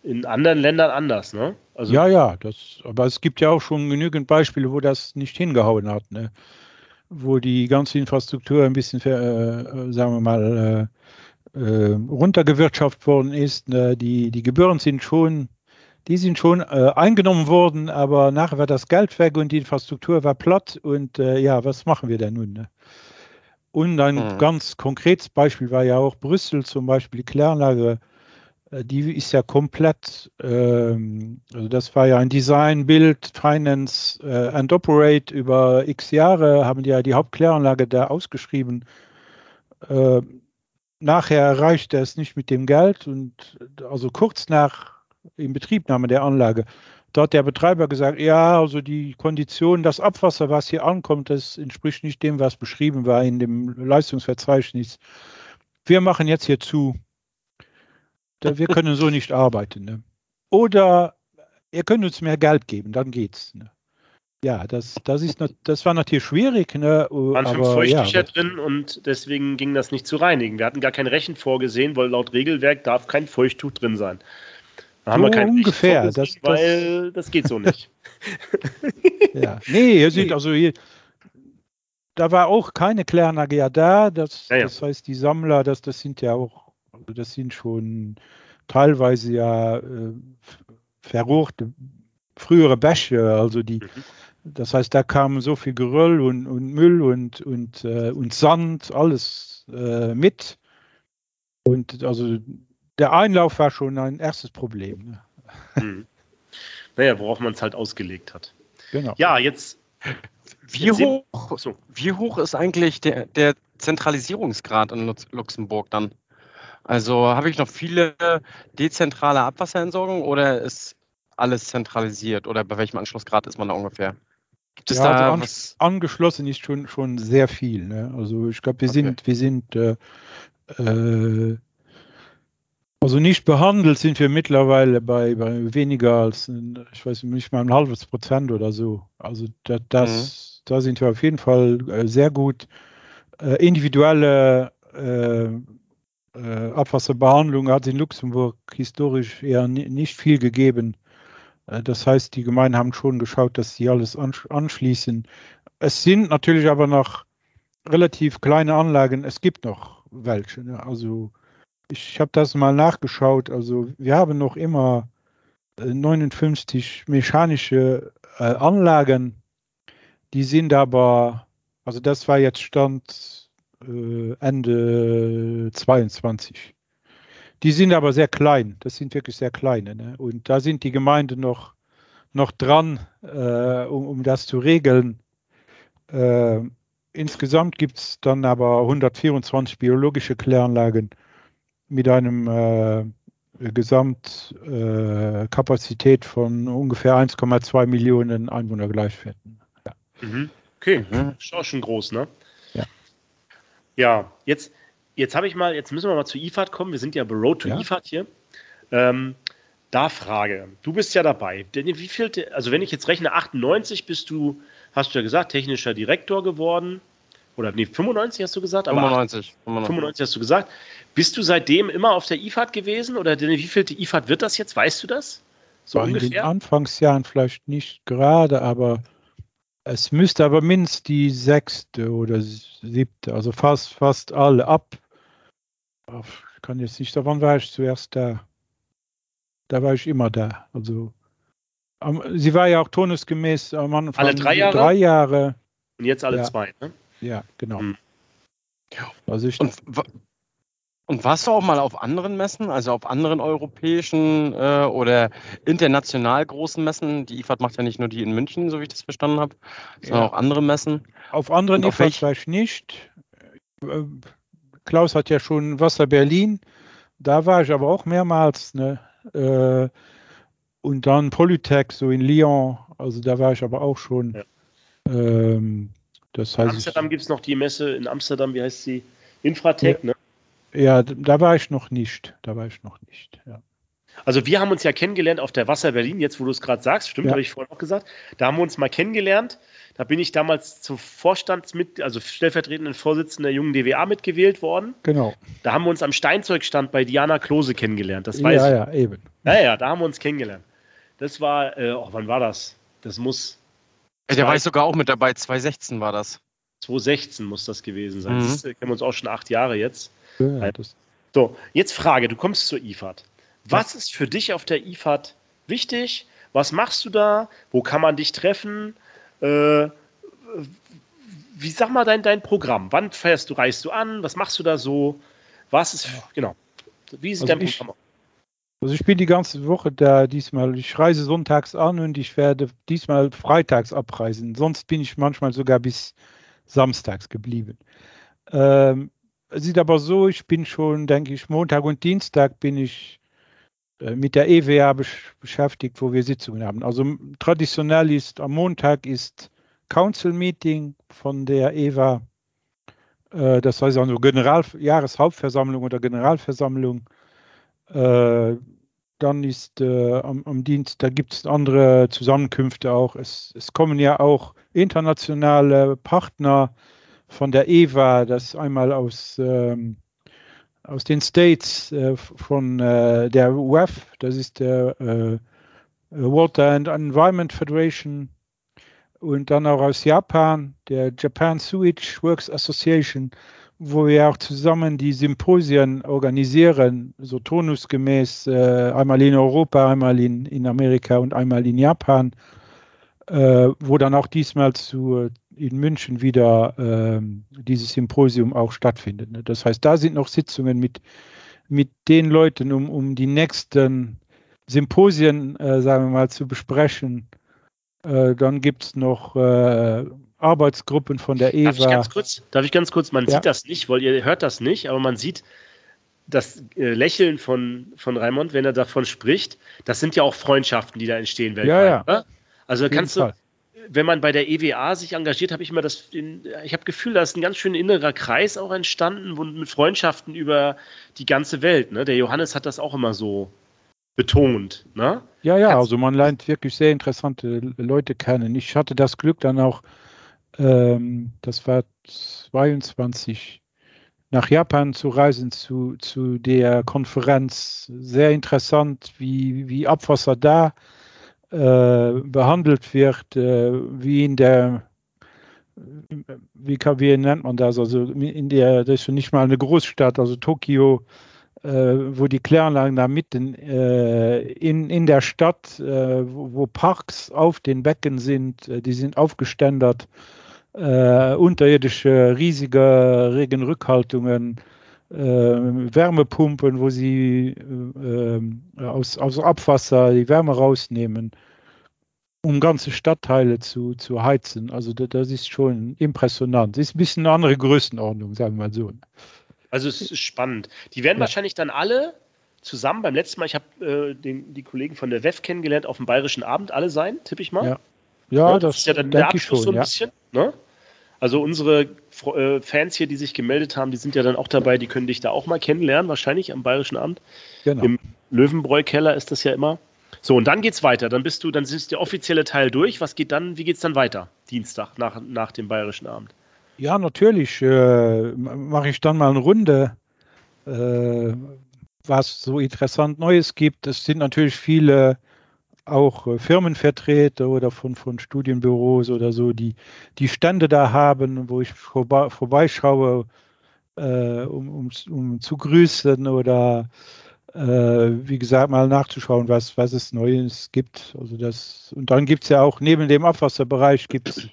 A: in anderen Ländern anders, ne?
C: Also ja, ja, das, aber es gibt ja auch schon genügend Beispiele, wo das nicht hingehauen hat, ne? Wo die ganze Infrastruktur ein bisschen, äh, sagen wir mal, äh, äh, runtergewirtschaftet worden ist. Ne? Die, die Gebühren sind schon, die sind schon äh, eingenommen worden, aber nachher war das Geld weg und die Infrastruktur war platt und äh, ja, was machen wir denn nun? Ne? Und ein mhm. ganz konkretes Beispiel war ja auch Brüssel zum Beispiel, die Kläranlage, äh, die ist ja komplett, ähm, also das war ja ein Design, Build, Finance äh, and Operate über x Jahre, haben die ja die Hauptkläranlage da ausgeschrieben. Äh, nachher reichte es nicht mit dem Geld und also kurz nach Inbetriebnahme der Anlage Dort der Betreiber gesagt, ja, also die Kondition, das Abwasser, was hier ankommt, das entspricht nicht dem, was beschrieben war in dem Leistungsverzeichnis. Wir machen jetzt hier zu. Wir können so nicht arbeiten. Ne? Oder ihr könnt uns mehr Geld geben, dann geht's. Ne? Ja, das, das, ist, das war natürlich schwierig. Ne?
A: Waren fünf Feuchttücher ja, drin und deswegen ging das nicht zu reinigen. Wir hatten gar kein Rechen vorgesehen, weil laut Regelwerk darf kein Feuchttuch drin sein.
C: Da haben wir kein ungefähr,
A: das, das, weil das geht so nicht.
C: ja. Nee, ihr seht also hier, da war auch keine Kläranlage ja da. Das, ja, ja. das heißt, die Sammler, das, das sind ja auch, also das sind schon teilweise ja äh, verrohte frühere Bäche, also die, mhm. das heißt, da kam so viel Geröll und, und Müll und, und, äh, und Sand, alles äh, mit. Und also der Einlauf war schon ein erstes Problem. Ne?
A: Hm. Naja, worauf man es halt ausgelegt hat.
B: Genau. Ja, jetzt. Wie, jetzt hoch, so. wie hoch ist eigentlich der, der Zentralisierungsgrad in Luxemburg dann? Also habe ich noch viele dezentrale Abwasserentsorgung oder ist alles zentralisiert oder bei welchem Anschlussgrad ist man da ungefähr?
C: Gibt es ja, da also was? angeschlossen ist schon, schon sehr viel. Ne? Also ich glaube, wir okay. sind, wir sind äh, äh, also nicht behandelt sind wir mittlerweile bei, bei weniger als, ich weiß nicht mal ein halbes Prozent oder so. Also das, das mhm. da sind wir auf jeden Fall äh, sehr gut. Äh, individuelle äh, Abwasserbehandlung hat in Luxemburg historisch eher nicht viel gegeben. Äh, das heißt, die Gemeinden haben schon geschaut, dass sie alles anschließen. Es sind natürlich aber noch relativ kleine Anlagen. Es gibt noch welche. Ne? Also ich habe das mal nachgeschaut. Also wir haben noch immer 59 äh, mechanische äh, Anlagen. Die sind aber, also das war jetzt Stand äh, Ende 22. Die sind aber sehr klein. Das sind wirklich sehr kleine. Ne? Und da sind die Gemeinden noch, noch dran, äh, um, um das zu regeln. Äh, insgesamt gibt es dann aber 124 biologische Kläranlagen mit einem äh, Gesamtkapazität äh, von ungefähr 1,2 Millionen Einwohner gleichwerten.
A: Ja. Mhm. Okay, mhm. ist auch schon groß, ne?
C: Ja.
A: Jetzt, jetzt habe ich mal, jetzt müssen wir mal zu IFAD kommen. Wir sind ja bei Road to ja. IFAD hier. Ähm, da Frage, du bist ja dabei. Wie viel, also wenn ich jetzt rechne, 98 bist du, hast du ja gesagt, technischer Direktor geworden. Oder nee, 95 hast du gesagt?
B: 95,
A: 95. 95 hast du gesagt. Bist du seitdem immer auf der IFAD gewesen oder wie viel IFAD wird das jetzt? Weißt du das?
C: So War ungefähr? In den Anfangsjahren vielleicht nicht gerade, aber es müsste aber mindestens die sechste oder siebte, also fast, fast alle ab. Ich kann jetzt nicht, wann war ich zuerst da? Da war ich immer da. Also sie war ja auch turnusgemäß am Anfang
A: alle drei Jahre.
C: Drei Jahre.
A: Und jetzt alle ja. zwei, ne?
C: Ja, genau. Hm.
B: Also ich, und, und, warst du auch mal auf anderen Messen, also auf anderen europäischen äh, oder international großen Messen? Die IFAD macht ja nicht nur die in München, so wie ich das verstanden habe, sondern ja. auch andere Messen.
C: Auf anderen IFAD war ich nicht. Äh, Klaus hat ja schon Wasser Berlin. da war ich aber auch mehrmals. Ne? Äh, und dann Polytech, so in Lyon, also da war ich aber auch schon. Ja. Ähm, das heißt,
A: in Amsterdam gibt es noch die Messe in Amsterdam, wie heißt sie? Infratech,
C: ja, ne? Ja, da war ich noch nicht. Da war ich noch nicht, ja.
A: Also wir haben uns ja kennengelernt auf der Wasser Berlin, jetzt wo du es gerade sagst, stimmt, ja. habe ich vorhin auch gesagt. Da haben wir uns mal kennengelernt. Da bin ich damals zum Vorstandsmit, also stellvertretenden Vorsitzenden der jungen DWA mitgewählt worden.
C: Genau.
A: Da haben wir uns am Steinzeugstand bei Diana Klose kennengelernt. Das
C: weiß ja, ich. Ja, eben.
A: Naja, da haben wir uns kennengelernt. Das war, äh, oh, wann war das? Das muss.
B: Ja, der war ich sogar auch mit dabei, 2016 war das.
A: 2016 muss das gewesen sein. Mhm. Das kennen wir uns auch schon acht Jahre jetzt. Ja, so, jetzt Frage, du kommst zur IFAD. Was ist für dich auf der IFAD wichtig? Was machst du da? Wo kann man dich treffen? Äh, wie sag mal dein, dein Programm? Wann fährst du, reist du an? Was machst du da so? Was ist, genau. Wie sieht also dein Programm aus?
C: Also ich bin die ganze Woche da diesmal. Ich reise sonntags an und ich werde diesmal freitags abreisen. Sonst bin ich manchmal sogar bis samstags geblieben. Ähm, sieht aber so, ich bin schon, denke ich, Montag und Dienstag bin ich äh, mit der EWA beschäftigt, wo wir Sitzungen haben. Also traditionell ist am Montag ist Council Meeting von der EWA. Äh, das heißt also General Jahreshauptversammlung oder Generalversammlung. Äh, dann ist äh, am, am, Dienst, da gibt es andere Zusammenkünfte auch. Es, es, kommen ja auch internationale Partner von der EWA, das einmal aus, ähm, aus den States äh, von äh, der WEF, das ist der äh, Water and Environment Federation, und dann auch aus Japan, der Japan Sewage Works Association wo wir auch zusammen die Symposien organisieren, so turnusgemäß, äh, einmal in Europa, einmal in, in Amerika und einmal in Japan, äh, wo dann auch diesmal zu, in München wieder äh, dieses Symposium auch stattfindet. Ne? Das heißt, da sind noch Sitzungen mit, mit den Leuten, um, um die nächsten Symposien, äh, sagen wir mal, zu besprechen. Äh, dann gibt es noch äh, Arbeitsgruppen von der EWA. Darf
A: ich ganz kurz, darf ich ganz kurz man ja. sieht das nicht, weil ihr hört das nicht, aber man sieht das äh, Lächeln von, von Raimond, wenn er davon spricht. Das sind ja auch Freundschaften, die da entstehen
C: weltweit. Ja, ja.
A: Also kannst du, wenn man bei der EWA sich engagiert, habe ich immer das, ich habe Gefühl, da ist ein ganz schön innerer Kreis auch entstanden mit Freundschaften über die ganze Welt. Ne? Der Johannes hat das auch immer so betont. Ne?
C: Ja, ja, also man lernt wirklich sehr interessante Leute kennen. Ich hatte das Glück dann auch ähm, das war 22, nach Japan zu reisen zu, zu der Konferenz. Sehr interessant, wie, wie Abwasser da äh, behandelt wird, äh, wie in der wie, wie nennt man das? Also in der, das ist nicht mal eine Großstadt, also Tokio, äh, wo die Kläranlagen da mitten äh, in, in der Stadt, äh, wo, wo, Parks auf den Becken sind, äh, die sind aufgeständert äh, unterirdische riesige Regenrückhaltungen, äh, Wärmepumpen, wo sie äh, aus, aus Abwasser die Wärme rausnehmen, um ganze Stadtteile zu, zu heizen. Also das, das ist schon impressionant. Das ist ein bisschen eine andere Größenordnung, sagen wir mal so.
A: Also es ist spannend. Die werden ja. wahrscheinlich dann alle zusammen beim letzten Mal, ich habe äh, die Kollegen von der WEF kennengelernt, auf dem Bayerischen Abend alle sein, tippe ich mal.
C: Ja. Ja, ja, das, ist ja dann der Abschluss schon, so ein
A: bisschen. Ne? Also unsere äh, Fans hier, die sich gemeldet haben, die sind ja dann auch dabei, die können dich da auch mal kennenlernen, wahrscheinlich am Bayerischen Amt. Genau. Im Löwenbräu-Keller ist das ja immer. So, und dann geht's weiter. Dann bist du, dann ist der offizielle Teil durch. Was geht dann, wie geht's dann weiter? Dienstag nach, nach dem Bayerischen Abend.
C: Ja, natürlich äh, mache ich dann mal eine Runde, äh, was so interessant Neues gibt. Es sind natürlich viele auch äh, Firmenvertreter oder von, von Studienbüros oder so, die die Stände da haben, wo ich vorbei, vorbeischaue, äh, um, um, um zu grüßen oder äh, wie gesagt mal nachzuschauen, was, was es Neues gibt. Also das, und dann gibt es ja auch neben dem Abwasserbereich gibt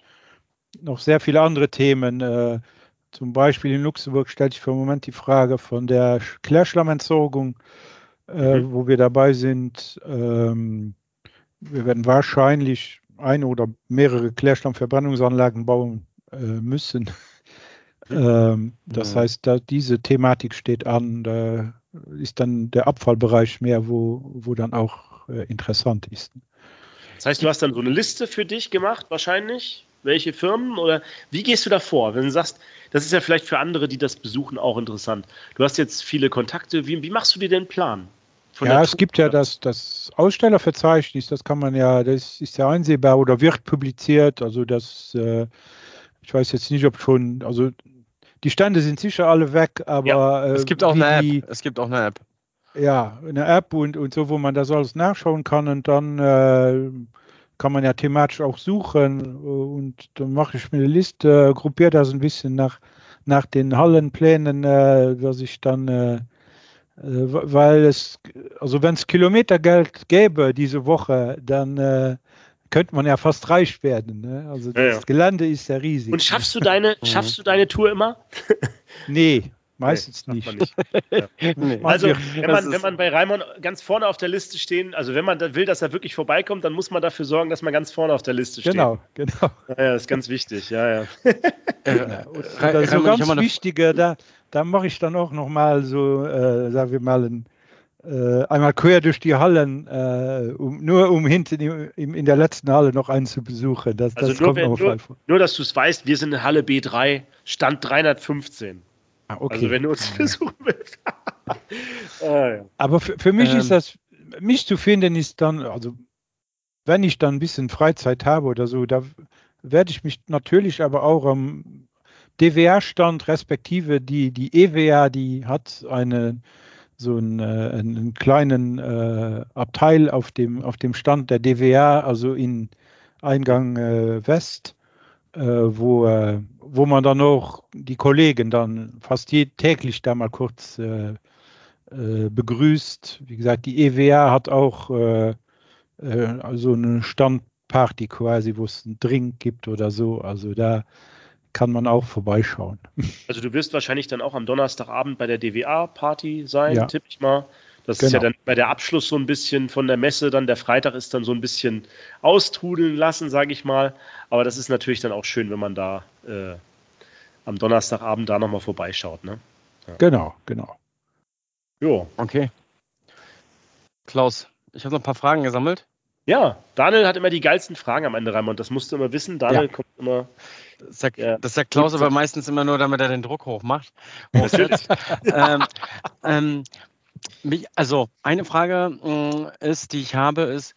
C: noch sehr viele andere Themen. Äh, zum Beispiel in Luxemburg stellt sich für den Moment die Frage von der Klärschlammentsorgung, äh, mhm. wo wir dabei sind. Ähm, wir werden wahrscheinlich eine oder mehrere Klärschlammverbrennungsanlagen bauen äh, müssen. ähm, das ja. heißt, da, diese Thematik steht an. Da ist dann der Abfallbereich mehr, wo, wo dann auch äh, interessant ist.
A: Das heißt, du hast dann so eine Liste für dich gemacht, wahrscheinlich? Welche Firmen oder wie gehst du da vor? Wenn du sagst, das ist ja vielleicht für andere, die das besuchen, auch interessant. Du hast jetzt viele Kontakte. Wie, wie machst du dir den Plan?
C: Ja, es gibt ja das, das Ausstellerverzeichnis, das kann man ja, das ist ja einsehbar oder wird publiziert. Also das, äh, ich weiß jetzt nicht, ob schon, also die Stände sind sicher alle weg, aber ja,
B: es gibt auch eine App. Es gibt auch eine App.
C: Ja, eine App und, und so, wo man das alles nachschauen kann und dann äh, kann man ja thematisch auch suchen und dann mache ich mir eine Liste, äh, gruppiere das ein bisschen nach, nach den Hallenplänen, äh, dass ich dann, äh, äh weil es, also wenn es Kilometergeld gäbe diese Woche, dann äh, könnte man ja fast reich werden. Ne? Also das ja. Gelände ist ja riesig.
A: Und schaffst du deine, schaffst du deine Tour immer?
C: nee, meistens nee, nicht. nicht.
A: Ja. nee. Also wenn man, wenn man bei Raimon ganz vorne auf der Liste stehen, also wenn man will, dass er wirklich vorbeikommt, dann muss man dafür sorgen, dass man ganz vorne auf der Liste steht.
C: Genau, genau.
A: Ja, das ist ganz wichtig, ja, ja.
C: ja oder so ganz wichtige, da, da mache ich dann auch nochmal so, äh, sagen wir mal, ein äh, einmal quer durch die Hallen, äh, um, nur um hinten in, in, der letzten Halle noch einen zu besuchen. Das,
A: also
C: das
A: nur, kommt nur, vor. nur, dass du es weißt, wir sind in Halle B3, Stand 315.
C: Ah, okay.
A: Also wenn du uns besuchen willst. ah,
C: ja. Aber für, für mich ähm, ist das, mich zu finden ist dann, also wenn ich dann ein bisschen Freizeit habe oder so, da werde ich mich natürlich aber auch am DWR-Stand respektive die, die EWA, die hat eine so einen, äh, einen kleinen äh, Abteil auf dem, auf dem Stand der DWR, also in Eingang äh, West, äh, wo, äh, wo man dann auch die Kollegen dann fast je, täglich da mal kurz äh, begrüßt. Wie gesagt, die EWR hat auch also eine Standparty quasi, wo es einen Drink gibt oder so. Also da kann man auch vorbeischauen.
A: Also du wirst wahrscheinlich dann auch am Donnerstagabend bei der DWA-Party sein, ja. tippe ich mal. Das genau. ist ja genau. dann bei der Abschluss so ein bisschen von der Messe, dann der Freitag ist dann so ein bisschen austrudeln lassen, sage ich mal. Aber das ist natürlich dann auch schön, wenn man da äh, am Donnerstagabend da nochmal vorbeischaut. Ne?
C: Ja. Genau, genau.
B: Jo. Okay. Klaus, ich habe noch ein paar Fragen gesammelt.
A: Ja, Daniel hat immer die geilsten Fragen am Ende, Raimund. Das musst du immer wissen. Daniel ja. kommt immer.
B: Das sagt, ja. das sagt Klaus aber meistens immer nur, damit er den Druck hochmacht. ähm, ähm, mich, also, eine Frage äh, ist, die ich habe, ist,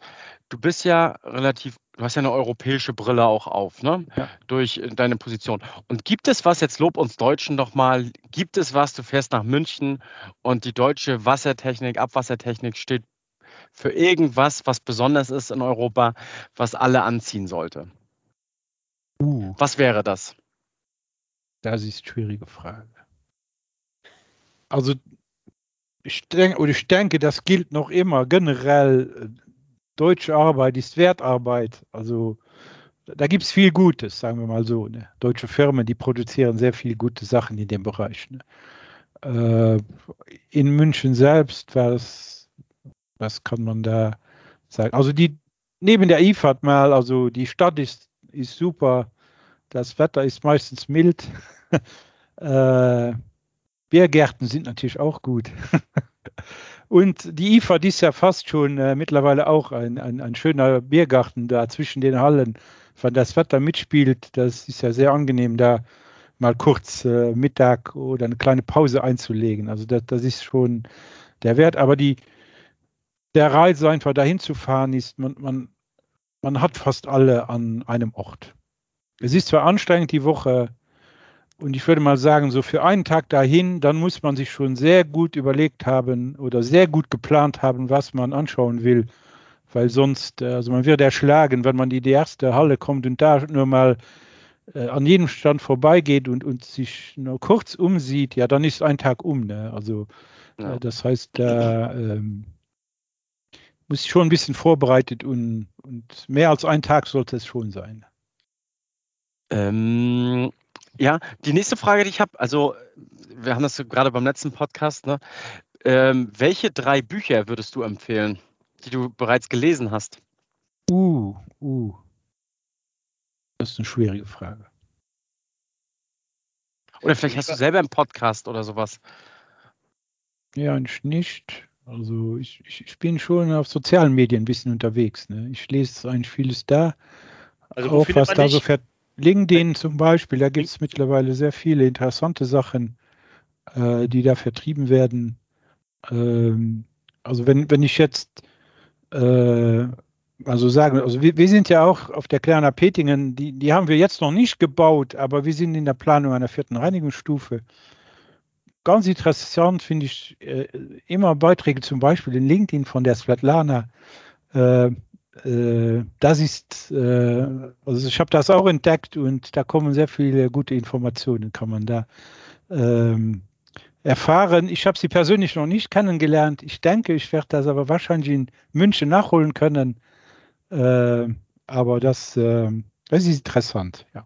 B: du bist ja relativ, du hast ja eine europäische Brille auch auf, ne? Ja. Durch deine Position. Und gibt es was, jetzt lob uns Deutschen doch mal, gibt es was, du fährst nach München und die deutsche Wassertechnik, Abwassertechnik steht für irgendwas, was besonders ist in Europa, was alle anziehen sollte? Uh. Was wäre das?
C: Das ist eine schwierige Frage. Also ich denke, oder ich denke, das gilt noch immer generell. Deutsche Arbeit ist Wertarbeit. Also da gibt es viel Gutes, sagen wir mal so. Ne? Deutsche Firmen, die produzieren sehr viele gute Sachen in dem Bereich. Ne? Äh, in München selbst war es was kann man da sagen? Also die neben der IFAD mal, also die Stadt ist, ist super, das Wetter ist meistens mild. äh, Biergärten sind natürlich auch gut. Und die IFAD ist ja fast schon äh, mittlerweile auch ein, ein, ein, schöner Biergarten da zwischen den Hallen. Wenn das Wetter mitspielt, das ist ja sehr angenehm, da mal kurz äh, Mittag oder eine kleine Pause einzulegen. Also das, das ist schon der Wert. Aber die, der Reise einfach dahin zu fahren ist, man, man, man hat fast alle an einem Ort. Es ist zwar anstrengend die Woche und ich würde mal sagen, so für einen Tag dahin, dann muss man sich schon sehr gut überlegt haben oder sehr gut geplant haben, was man anschauen will, weil sonst, äh, also man wird erschlagen, wenn man in die erste Halle kommt und da nur mal äh, an jedem Stand vorbeigeht und, und sich nur kurz umsieht, ja, dann ist ein Tag um. Ne? Also ja. äh, das heißt, da ähm, muss schon ein bisschen vorbereitet und, und mehr als ein Tag sollte es schon sein.
B: Ähm, ja, die nächste Frage, die ich habe, also wir haben das gerade beim letzten Podcast, ne? Ähm, welche drei Bücher würdest du empfehlen, die du bereits gelesen hast?
C: Uh, uh. Das ist eine schwierige Frage.
B: Oder vielleicht hast du selber einen Podcast oder sowas.
C: Ja, nicht. Also ich, ich, ich, bin schon auf sozialen Medien ein bisschen unterwegs. Ne? Ich lese eigentlich vieles da. Also auch was da so fährt. LinkedIn zum Beispiel, da gibt es mittlerweile sehr viele interessante Sachen, äh, die da vertrieben werden. Ähm, also wenn, wenn ich jetzt äh, also sagen, also wir, wir, sind ja auch auf der Klerner Petingen, die, die haben wir jetzt noch nicht gebaut, aber wir sind in der Planung einer vierten Reinigungsstufe. Ganz interessant finde ich äh, immer Beiträge zum Beispiel in LinkedIn von der Svetlana. Äh, äh, das ist, äh, also ich habe das auch entdeckt und da kommen sehr viele gute Informationen, kann man da ähm, erfahren. Ich habe sie persönlich noch nicht kennengelernt. Ich denke, ich werde das aber wahrscheinlich in München nachholen können. Äh, aber das, äh, das ist interessant, ja.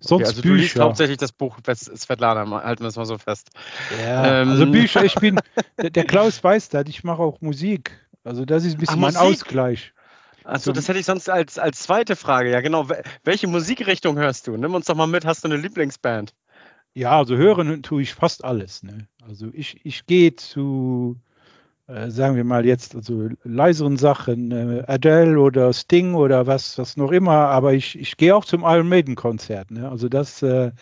B: Sonst okay, also Bücher. Du liest hauptsächlich das Buch Svetlana, halten wir es mal so fest.
C: Ja, ähm. also Bücher, ich bin, der, der Klaus weiß das, ich mache auch Musik. Also das ist ein bisschen Ach, mein Musik? Ausgleich.
B: Achso, das hätte ich sonst als, als zweite Frage. Ja, genau. Welche Musikrichtung hörst du? Nimm uns doch mal mit. Hast du eine Lieblingsband?
C: Ja, also hören tue ich fast alles. Ne? Also ich, ich gehe zu, äh, sagen wir mal jetzt, also leiseren Sachen, äh, Adele oder Sting oder was, was noch immer, aber ich, ich gehe auch zum Iron Maiden Konzert. Ne? Also das, äh,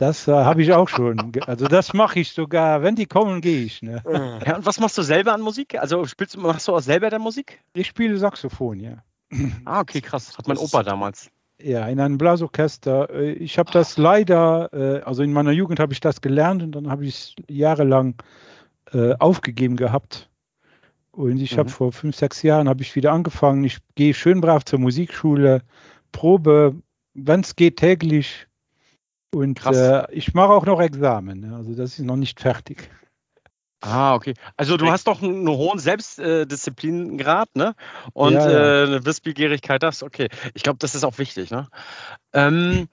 C: das äh, habe ich auch schon. Also das mache ich sogar, wenn die kommen, gehe ich. Ne?
B: Ja, und was machst du selber an Musik? Also spielst du, machst du auch selber der Musik?
C: Ich spiele Saxophon, ja.
B: Ah, okay, krass. Hat mein Opa damals.
C: Ja, in einem Blasorchester. Äh, ich habe das leider, äh, also in meiner Jugend habe ich das gelernt und dann habe ich es jahrelang äh, aufgegeben gehabt. Und ich mhm. habe vor fünf, sechs Jahren habe ich wieder angefangen. Ich gehe schön brav zur Musikschule, probe, wenn es geht, täglich. Und äh, ich mache auch noch Examen. Ne? Also das ist noch nicht fertig.
B: Ah, okay. Also du hast doch einen hohen Selbstdisziplingrad, ne? Und ja, ja. Äh, eine Wissbegierigkeit das, okay. Ich glaube, das ist auch wichtig, ne? Ähm,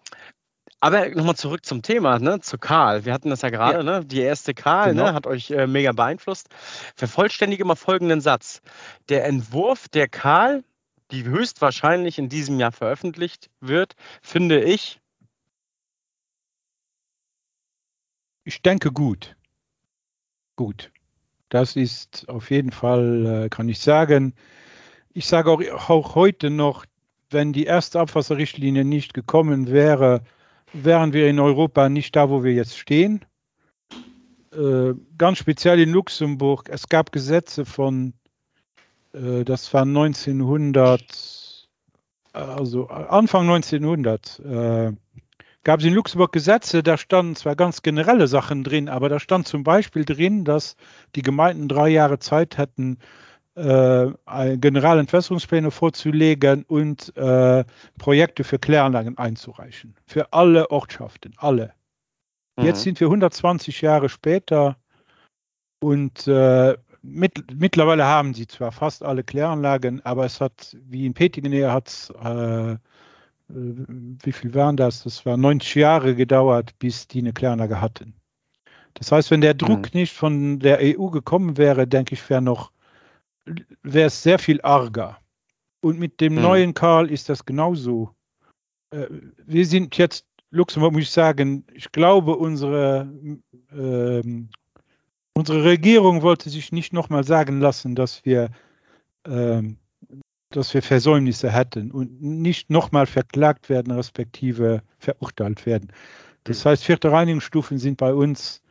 B: aber nochmal zurück zum Thema, ne? Zu Karl. Wir hatten das ja gerade, ja. ne? Die erste Karl, ne? genau. ne? Hat euch äh, mega beeinflusst. Vervollständige mal folgenden Satz. Der Entwurf der Karl, die höchstwahrscheinlich in diesem Jahr veröffentlicht wird, finde ich.
C: Ich denke gut gut. Das ist auf jeden Fall, äh, kann ich sagen. Ich sage auch, auch heute noch, wenn die erste Abwasserrichtlinie nicht gekommen wäre, wären wir in Europa nicht da, wo wir jetzt stehen. Äh, ganz speziell in Luxemburg. Es gab Gesetze von, äh, das war 1900, also Anfang 1900 gab es in Luxemburg Gesetze, da standen zwar ganz generelle Sachen drin, aber da stand zum Beispiel drin, dass die Gemeinden drei Jahre Zeit hätten, äh, Generalentwässerungspläne vorzulegen und äh, Projekte für Kläranlagen einzureichen. Für alle Ortschaften, alle. Mhm. Jetzt sind wir 120 Jahre später und äh, mit, mittlerweile haben sie zwar fast alle Kläranlagen, aber es hat, wie in Petingen hat es äh, wie viel waren das? Das war 90 Jahre gedauert, bis die eine Kläranlage hatten. Das heißt, wenn der mhm. Druck mhm. nicht von der EU gekommen wäre, denke ich, wäre noch, wäre es sehr viel arger. Und mit dem mhm. neuen Karl ist das genauso. Äh, wir sind jetzt, Luxemburg muss ich sagen, ich glaube, unsere, äh, unsere Regierung wollte sich nicht nochmal sagen lassen, dass wir äh, dass wir Versäumnisse hätten und nicht nochmal verklagt werden, respektive verurteilt werden. Das heißt, vierte Reinigungsstufen sind bei uns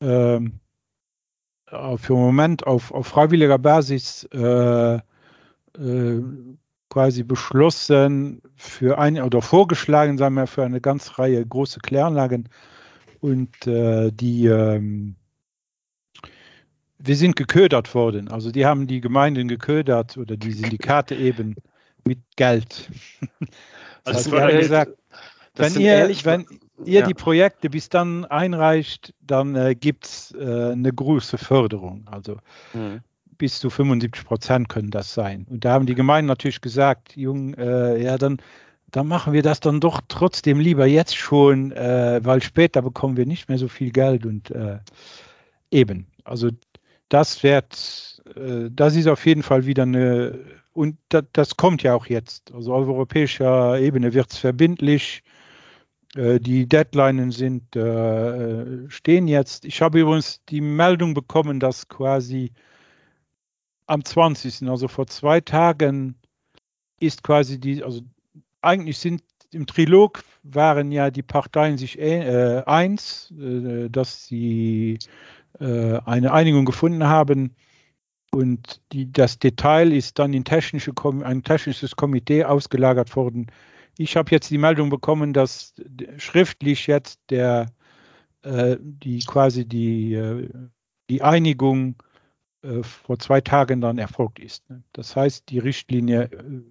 C: ähm, für den Moment auf, auf freiwilliger Basis äh, äh, quasi beschlossen für ein oder vorgeschlagen, sagen wir, für eine ganze Reihe große Kläranlagen und äh, die ähm, wir sind geködert worden. Also die haben die Gemeinden geködert oder die Syndikate eben mit Geld. Also das heißt, gesagt, wenn ihr, ehrlich, wenn ihr ja. die Projekte bis dann einreicht, dann äh, gibt es äh, eine große Förderung. Also mhm. bis zu 75 Prozent können das sein. Und da haben die Gemeinden natürlich gesagt, Jung, äh, ja, dann, dann machen wir das dann doch trotzdem lieber jetzt schon, äh, weil später bekommen wir nicht mehr so viel Geld und äh, eben. Also das wird, äh, das ist auf jeden Fall wieder eine, und das, das kommt ja auch jetzt. Also auf europäischer Ebene wird es verbindlich. Äh, die Deadlines sind, äh, stehen jetzt. Ich habe übrigens die Meldung bekommen, dass quasi am 20., also vor zwei Tagen, ist quasi die, also eigentlich sind im Trilog waren ja die Parteien sich äh, eins, äh, dass sie eine Einigung gefunden haben. Und die, das Detail ist dann in technische, ein technisches Komitee ausgelagert worden. Ich habe jetzt die Meldung bekommen, dass schriftlich jetzt der, äh, die quasi die, äh, die Einigung äh, vor zwei Tagen dann erfolgt ist. Ne? Das heißt, die Richtlinie äh,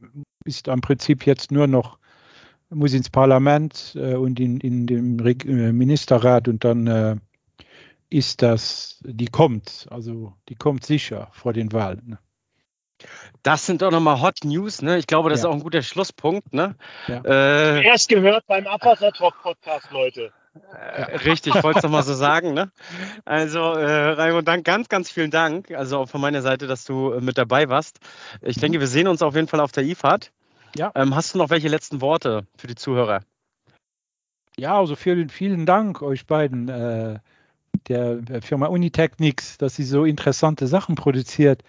C: ist am Prinzip jetzt nur noch, muss ins Parlament äh, und in, in dem Ministerrat und dann ist das, die kommt, also die kommt sicher vor den Wahlen. Ne?
B: Das sind doch nochmal Hot News, ne? Ich glaube, das ja. ist auch ein guter Schlusspunkt, ne?
A: Ja. Äh, Erst gehört beim Abwassertalk-Podcast, Leute.
B: Äh, richtig, ich wollte es nochmal so sagen. Ne? Also, äh, Raimund, dann ganz, ganz vielen Dank. Also auch von meiner Seite, dass du äh, mit dabei warst. Ich mhm. denke, wir sehen uns auf jeden Fall auf der IFAD. Ja. Ähm, hast du noch welche letzten Worte für die Zuhörer?
C: Ja, also vielen, vielen Dank euch beiden, äh, der Firma Unitechnics, dass sie so interessante Sachen produziert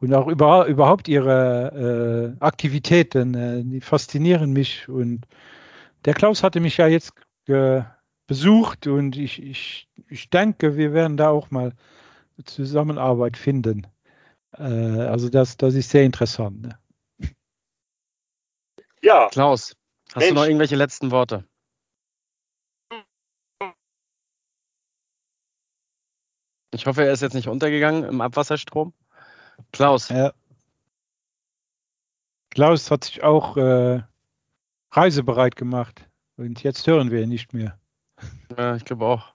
C: und auch über, überhaupt ihre äh, Aktivitäten, äh, die faszinieren mich. Und der Klaus hatte mich ja jetzt äh, besucht und ich, ich, ich denke, wir werden da auch mal Zusammenarbeit finden. Äh, also das, das ist sehr interessant. Ne?
B: Ja. Klaus, hast Mensch. du noch irgendwelche letzten Worte? Ich hoffe, er ist jetzt nicht untergegangen im Abwasserstrom. Klaus. Ja.
C: Klaus hat sich auch äh, reisebereit gemacht und jetzt hören wir ihn nicht mehr.
B: Ja, ich glaube auch.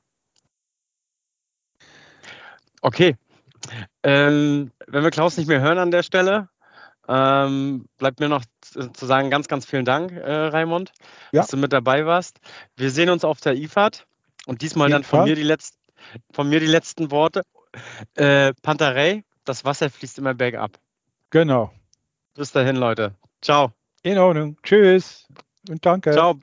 B: Okay. Ähm, wenn wir Klaus nicht mehr hören an der Stelle, ähm, bleibt mir noch zu sagen, ganz, ganz vielen Dank, äh, Raimund, ja. dass du mit dabei warst. Wir sehen uns auf der IFAD und diesmal dann von mir, die letzten, von mir die letzten Worte. Äh, Pantarei, das Wasser fließt immer bergab.
C: Genau.
B: Bis dahin, Leute. Ciao.
C: In Ordnung. Tschüss und danke.
B: Ciao.